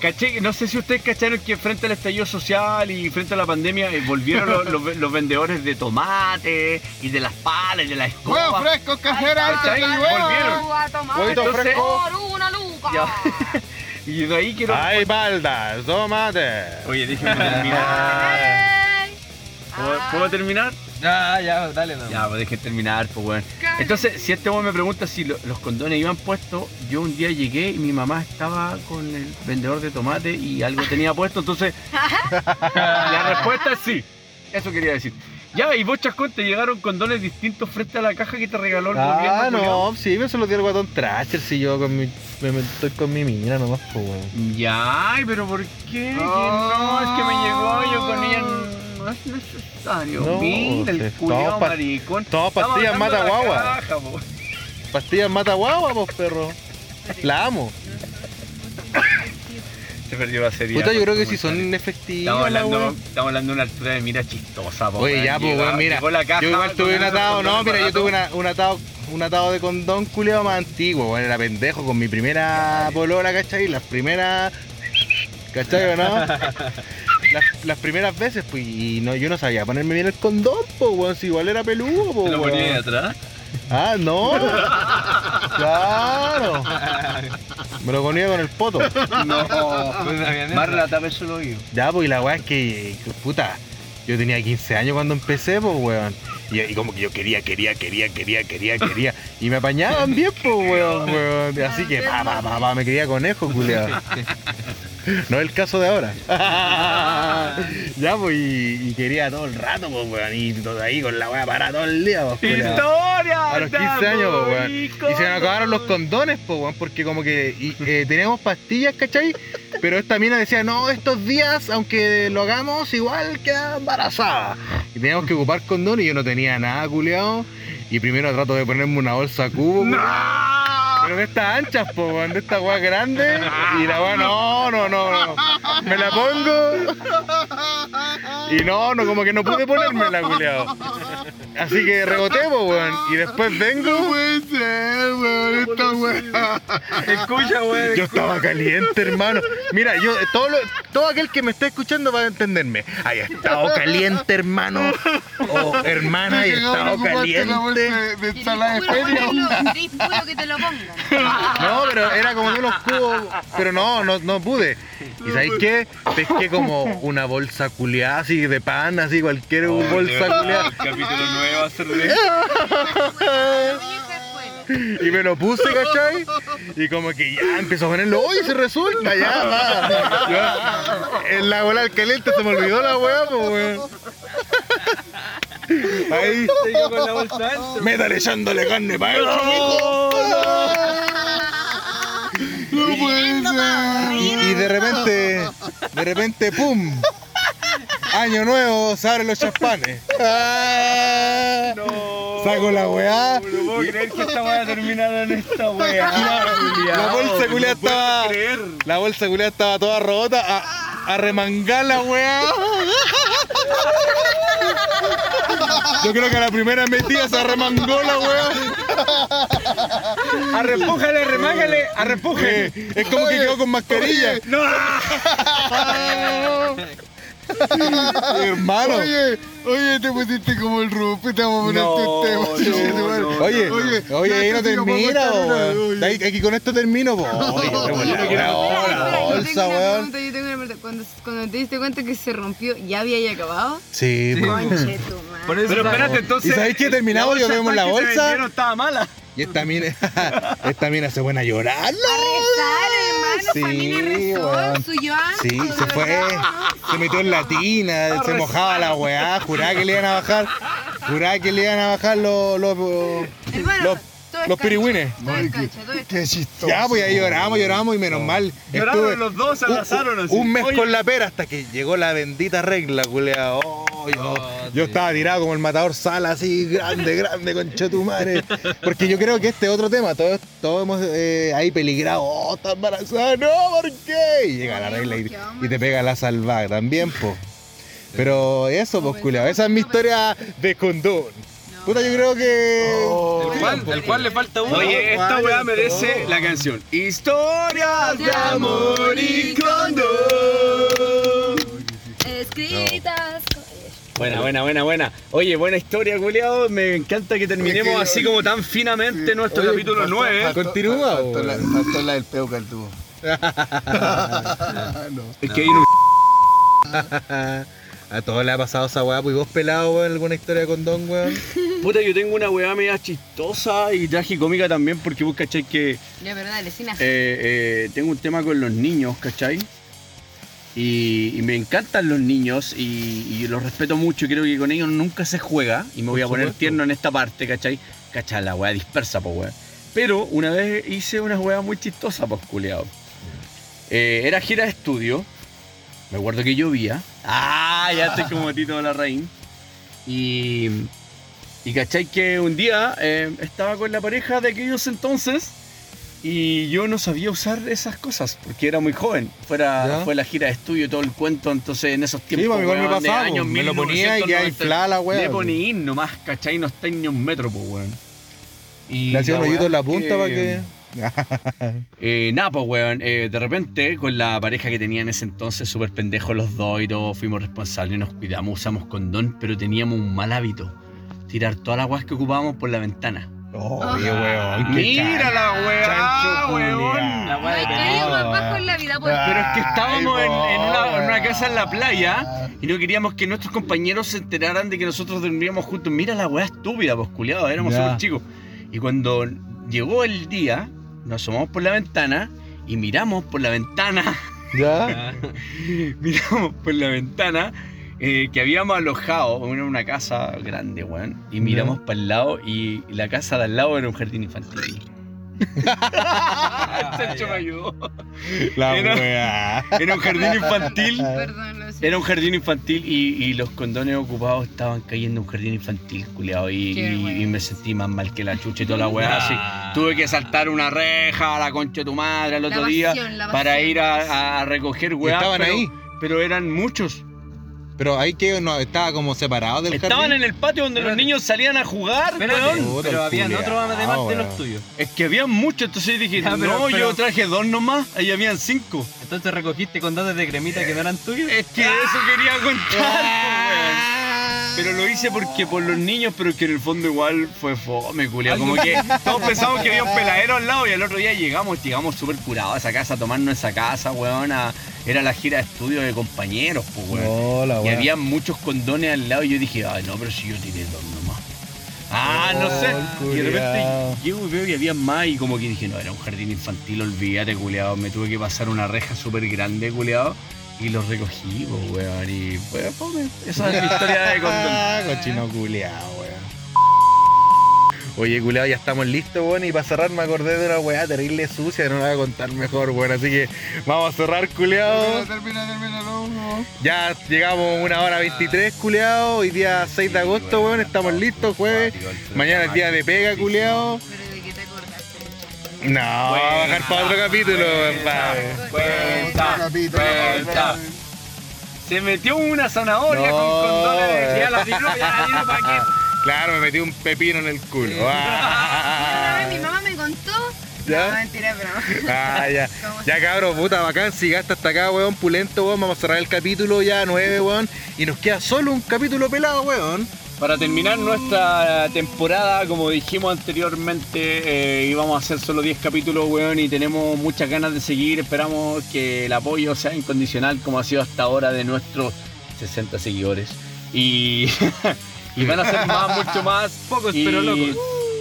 caché, no sé si ustedes cacharon que frente al estallido social y frente a la pandemia eh, volvieron los, los- los vendedores de tomate y de las palas y de las ¡Huevos escobas. frescos, cajeras! Volvieron. Fresco. Por una luca. Y de ahí quiero... Ay, baldas, tomate. Oye, déjenme terminar. ¿Puedo, puedo terminar? Ya, ya, dale. no. Ya, pues dejen terminar, pues bueno. Cállate. Entonces, si este hombre me pregunta si lo- los condones iban puestos, yo un día llegué y mi mamá estaba con el vendedor de tomate y algo tenía puesto, entonces la respuesta es sí. Eso quería decir. Ya, y vos, Chascón, te llegaron condones distintos frente a la caja que te regaló el Ah, gobierno. culiao? no, sí, me se lo dio el guatón Tracher si yo con mi, me, me- estoy con mi mina nomás, pues, weón. Ya, ay, pero ¿por qué? Que no, es que me llegó yo con ella. No es necesario. No, Mira, el culiao pa- maricón. toma pastillas mata guagua. Pastillas mata guagua, pues, perro. La amo. Se perdió la serie. Puta, yo creo que sí son efectivas. Estamos la hablando, estamos hablando de una altura de mira chistosa, po, Oye, ya, pues, mira. Yo igual tuve un atado, no, mira, yo tuve un atado, un atado de condón culiado más antiguo, era pendejo con mi primera polola, ¿cachai? Las primeras. ¿cachai o no? Las, las primeras veces, pues, y no, yo no sabía ponerme bien el condón, pues, weón, si igual era peludo, pues, ¿Te lo ponía ahí atrás? Ah, no. claro. Me lo ponía con el poto. No. Pues, Marla, tapes el oído. Ya, pues y la weá es que, que, puta, yo tenía 15 años cuando empecé, pues weón. Y, y como que yo quería, quería, quería, quería, quería, quería. Y me apañaban bien, pues weón, weón. Así que, pa, pa, pa, pa, me quería conejo, culiado. No es el caso de ahora. ya, pues, y, y quería todo el rato, pues weón. Y todo ahí con la weá para todo el día, pues. ¡Historia! A los 15 años, pues, weón. Y se me acabaron los condones, pues, weón, porque como que y, eh, teníamos pastillas, ¿cachai? Pero esta mina decía, no, estos días, aunque lo hagamos, igual queda embarazada. Y teníamos que ocupar condones y yo no tenía nada, culiao. Y primero trato de ponerme una bolsa cubo. Pero de estas anchas, pues, weón, de estas weas grandes. Y la wea, no, no, no, no. Me la pongo. Y no, no, como que no pude ponérmela, culiao. Así que reboté, weón. Y después vengo. puede ser, weón, esta weá. Escucha, weón. Yo estaba caliente, hermano. Mira, yo, todo, lo- todo aquel que me está escuchando va a entenderme. Hay estado caliente, hermano. O hermana, hay estado caliente. de, de ¿Querés ensalada de No, pero era como de unos cubos. Pero no, no, no pude. ¿Y sabéis qué? Pesqué como una bolsa culiada así de pan, así cualquier bolsa culiada. Capítulo 9 va a ser de... Y me lo puse, ¿cachai? Y como que ya empezó a ponerlo, ¡Uy, se resulta! Ya, va. En la bola del caliente se me olvidó la weá, pues weón. Ahí, Yo con la bolsa alta. métale echándole carne para eso, No puede ser. Y, de repente, de repente, ¡pum! Año nuevo, se abren los champanes. Ah, Saco la weá. No puedo creer que esta weá ha terminado en esta weá. La bolsa culiada estaba. La bolsa culiada estaba toda rota. A, a remangar la weá. Yo creo que a la primera metida se arremangó la weá. Arrempújale, remágale, arrempuje. Eh, es como que quedó con mascarilla. No. Hermano. Oye, oye, te pusiste como el rupe, te vamos a poner No, tu tema. no, no. Oye, Oye, oye, ahí no termina, weón. Aquí con esto termino, po. Oye, bolsa, weón. Cuando, cuando te diste cuenta que se rompió, ¿ya había ya acabado? Sí, po. Conche tu madre. Por eso Pero espérate, entonces. ¿Y sabéis qué? Terminamos, bolsa vemos la que bolsa. vendieron estaba mala. Y esta mina, esta mina se pone a llorar, A rezar, hermano, Sí, familia rezó, su Sí, se fue, verdad. se metió en la tina, se mojaba la weá, juraba que le iban a bajar, juraba que le iban a bajar los, los, los cancha, pirigüines. Qué chistoso. Ya, pues ahí lloramos, lloramos y menos mal. Lloraron estuve los dos, se abrazaron un, así. un mes Oye. con la pera hasta que llegó la bendita regla, culea. Oh, yo, yo estaba tirado como el matador sala, así grande, grande, concha tu madre. Porque yo creo que este es otro tema, todos, todos hemos eh, ahí peligrado, oh, está embarazada, no, ¿por qué? Y llega la regla y, y te pega la salvada también, po. Pero eso, pues, culiao, esa es mi historia de condón. Puta, yo creo que. El cual, el cual le falta uno. Oye, esta weá merece la canción. Historias de amor y condón. Escritas. Buena, buena, buena, buena. Oye, buena historia, culiao. Me encanta que terminemos que- así como tan finamente nuestro Oye, capítulo faltó- 9. faltó- Continúa, Faltó la, faltó la del peo caldudo. no. Es que hay un A todos le ha pasado esa weá, pues ¿y vos pelado, weón, alguna historia de condón, weón. Puta, yo tengo una weá media chistosa y tragicómica también, porque vos cachai que Ya, pero dale, sin eh, eh, tengo un tema con los niños, ¿cachai? Y, y me encantan los niños y, y los respeto mucho y creo que con ellos nunca se juega. Y me voy a poner tierno en esta parte, ¿cachai? ¿Cachai? La weá dispersa, pues weón. Pero una vez hice una weá muy chistosa, pues culiao. Eh, era gira de estudio. Me acuerdo que llovía. Ah, ya estoy como Tito de la Raíz. Y, y cachai que un día eh, estaba con la pareja de aquellos entonces y yo no sabía usar esas cosas porque era muy joven. Fuera, ¿Ya? fue la gira de estudio y todo el cuento, entonces en esos Sí, tiempos. pues igual me weón, de pasaba, años pues, me lo ponía y ya 1990, inflada la weá. Le pues. poní nomás, cachai, no está ni un metro, pues weón. Y Le hacía un hoyito en la punta para que. eh, nada, pues, weón. eh, de repente, con la pareja que tenía en ese entonces, súper pendejos los dos y todos, fuimos responsables, nos cuidamos, usamos condón, pero teníamos un mal hábito: tirar todas las weas que ocupábamos por la ventana. Oye, weón. qué Mira la weá, chancho weón. La weá hay de en la vida, pues. Pero es que estábamos en, en una, en una Ay, casa en la playa y no queríamos que nuestros compañeros se enteraran de que nosotros dormíamos juntos. Mira la weá estúpida, pues culiado, éramos súper chicos. Y cuando llegó el día, nos asomamos por la ventana y miramos por la ventana, ¿Ya? miramos por la ventana eh, que habíamos alojado en una casa grande, weón. Y miramos para el lado y la casa de al lado era un jardín infantil. Chancho me ayudó. La Era-. Era un jardín infantil. Perdón. Era un jardín infantil y, y los condones ocupados estaban cayendo en un jardín infantil, culiado. Y, me sentí más mal que la chucha y toda la weá. así. Tuve que saltar una reja a la concha de tu madre al La otro día pasión, para ir a, a recoger ¿Y weá. estaban pero, ahí? Pero eran muchos. Pero ahí que no, estaba como separado del Estaban jardín. en el patio donde los niños salían a jugar, Espérate, weón. Puta, pero el habían otros además de los tuyos. Es que había muchos, entonces dije, Ya, no, pero- yo pero- traje dos nomás, ahí habían cinco. Entonces recogiste condones de cremita que no eran tuyos. Es que eso quería contar, weón. Pero lo hice porque por los niños, pero que en el fondo igual fue fome, culia. Como que todos pensamos que había un peladero al lado y al otro día llegamos, llegamos súper curados a esa casa, a tomarnos esa casa, weón. a- era la gira de estudio de compañeros, pues, weón. Hola, Y había muchos condones al lado y yo dije, ay, no, pero si yo tiré dos nomás. Ah, no sé. Y de repente llego y veo y había más y como que dije, no, era un jardín infantil, olvídate, culeado. Me tuve que pasar una reja súper grande, culeado. Y los recogí, pues, weón. Y pues, fome. Esa es mi historia de condón. Ah, cochino culeado, weón. Oye, culeado, ya estamos listos, weón. Y para cerrar me acordé de una weá terrible sucia, no la voy a contar mejor, weón. Así que vamos a cerrar, culeado. Termina, termina, no. Ya llegamos una hora 23, culeado. Hoy día 6 de agosto, weón. Estamos listos, jueves. Mañana es día de pega, culeado. No, va a bajar para otro capítulo, compadre. Cuenta, Capítulo, cuenta. Se metió una zanahoria No. con condones de ya la tiró, ya la tiró para Claro, me metí un pepino en el culo. Una vez mi mamá me contó No, ¿Ya? mentira, pero. Ah, ya. ¿Cómo Ya cabrón, puta, bacán, si gasta hasta acá, weón, pulento, weón, vamos a cerrar el capítulo ya 9, weón, y nos queda solo un capítulo pelado, weón. Para terminar nuestra temporada, como dijimos anteriormente, eh, íbamos a hacer solo 10 capítulos, weón, y tenemos muchas ganas de seguir. Esperamos que el apoyo sea incondicional, como ha sido hasta ahora de nuestros 60 seguidores. Y, y van a ser más, mucho más. Pocos, Y pero locos.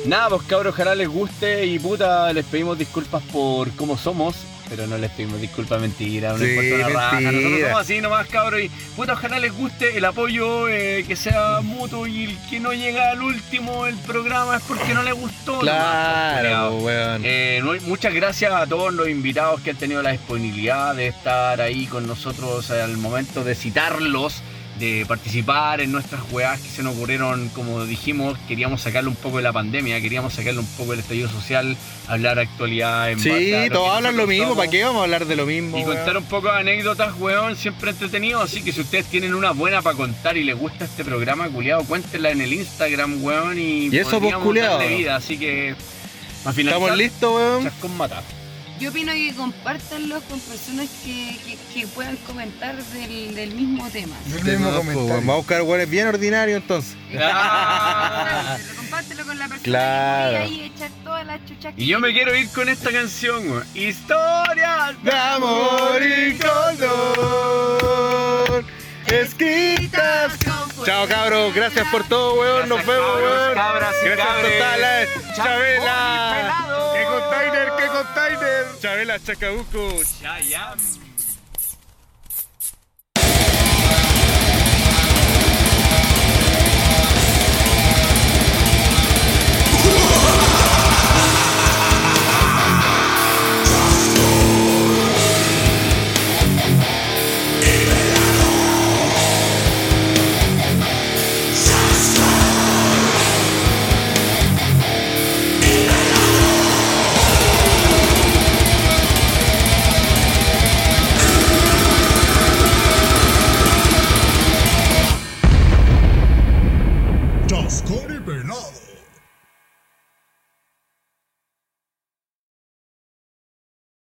Nada, pues cabros, ojalá les guste y puta, les pedimos disculpas por cómo somos, pero no les pedimos disculpas, mentira, no Sí, importa una raja. Nosotros somos así nomás, cabros, y puta, ojalá les guste el apoyo, eh, que sea mutuo y el que no llega al último el programa es porque no le gustó. nomás, pues, Claro, culiao. weón. Eh, no- muchas gracias a todos los invitados que han tenido la disponibilidad de estar ahí con nosotros al momento de citarlos, de participar en nuestras weas que se nos ocurrieron, como dijimos, queríamos sacarle un poco de la pandemia, queríamos sacarle un poco del estallido social, hablar actualidad en Sí, todos hablan lo mismo, ¿para qué vamos a hablar de lo mismo? Y weón? contar un poco de anécdotas, weón, siempre entretenido. Así que si ustedes tienen una buena para contar y les gusta este programa, culiado, cuéntenla en el Instagram, weón. Y, Y eso, pues, darle vida. Así que, ¿Estamos listos, weón? chascón mata. Yo opino que compartanlo con personas que, que, que puedan comentar del, del mismo tema. Del mismo no, pues, comentario. Vamos a buscar weones bien ordinarios entonces. Compártelo, compártelo con la persona Claro. que ahí echar todas las chuchas que Y yo me quiero ir con esta canción, weón. Historias De amor y color escritas. Chao cabros, gracias por todo, weón. Nos vemos, weón. cabras y Gracias totales. Chabela. ¡Qué container, qué container! Chabela, Chacabuco. Ya,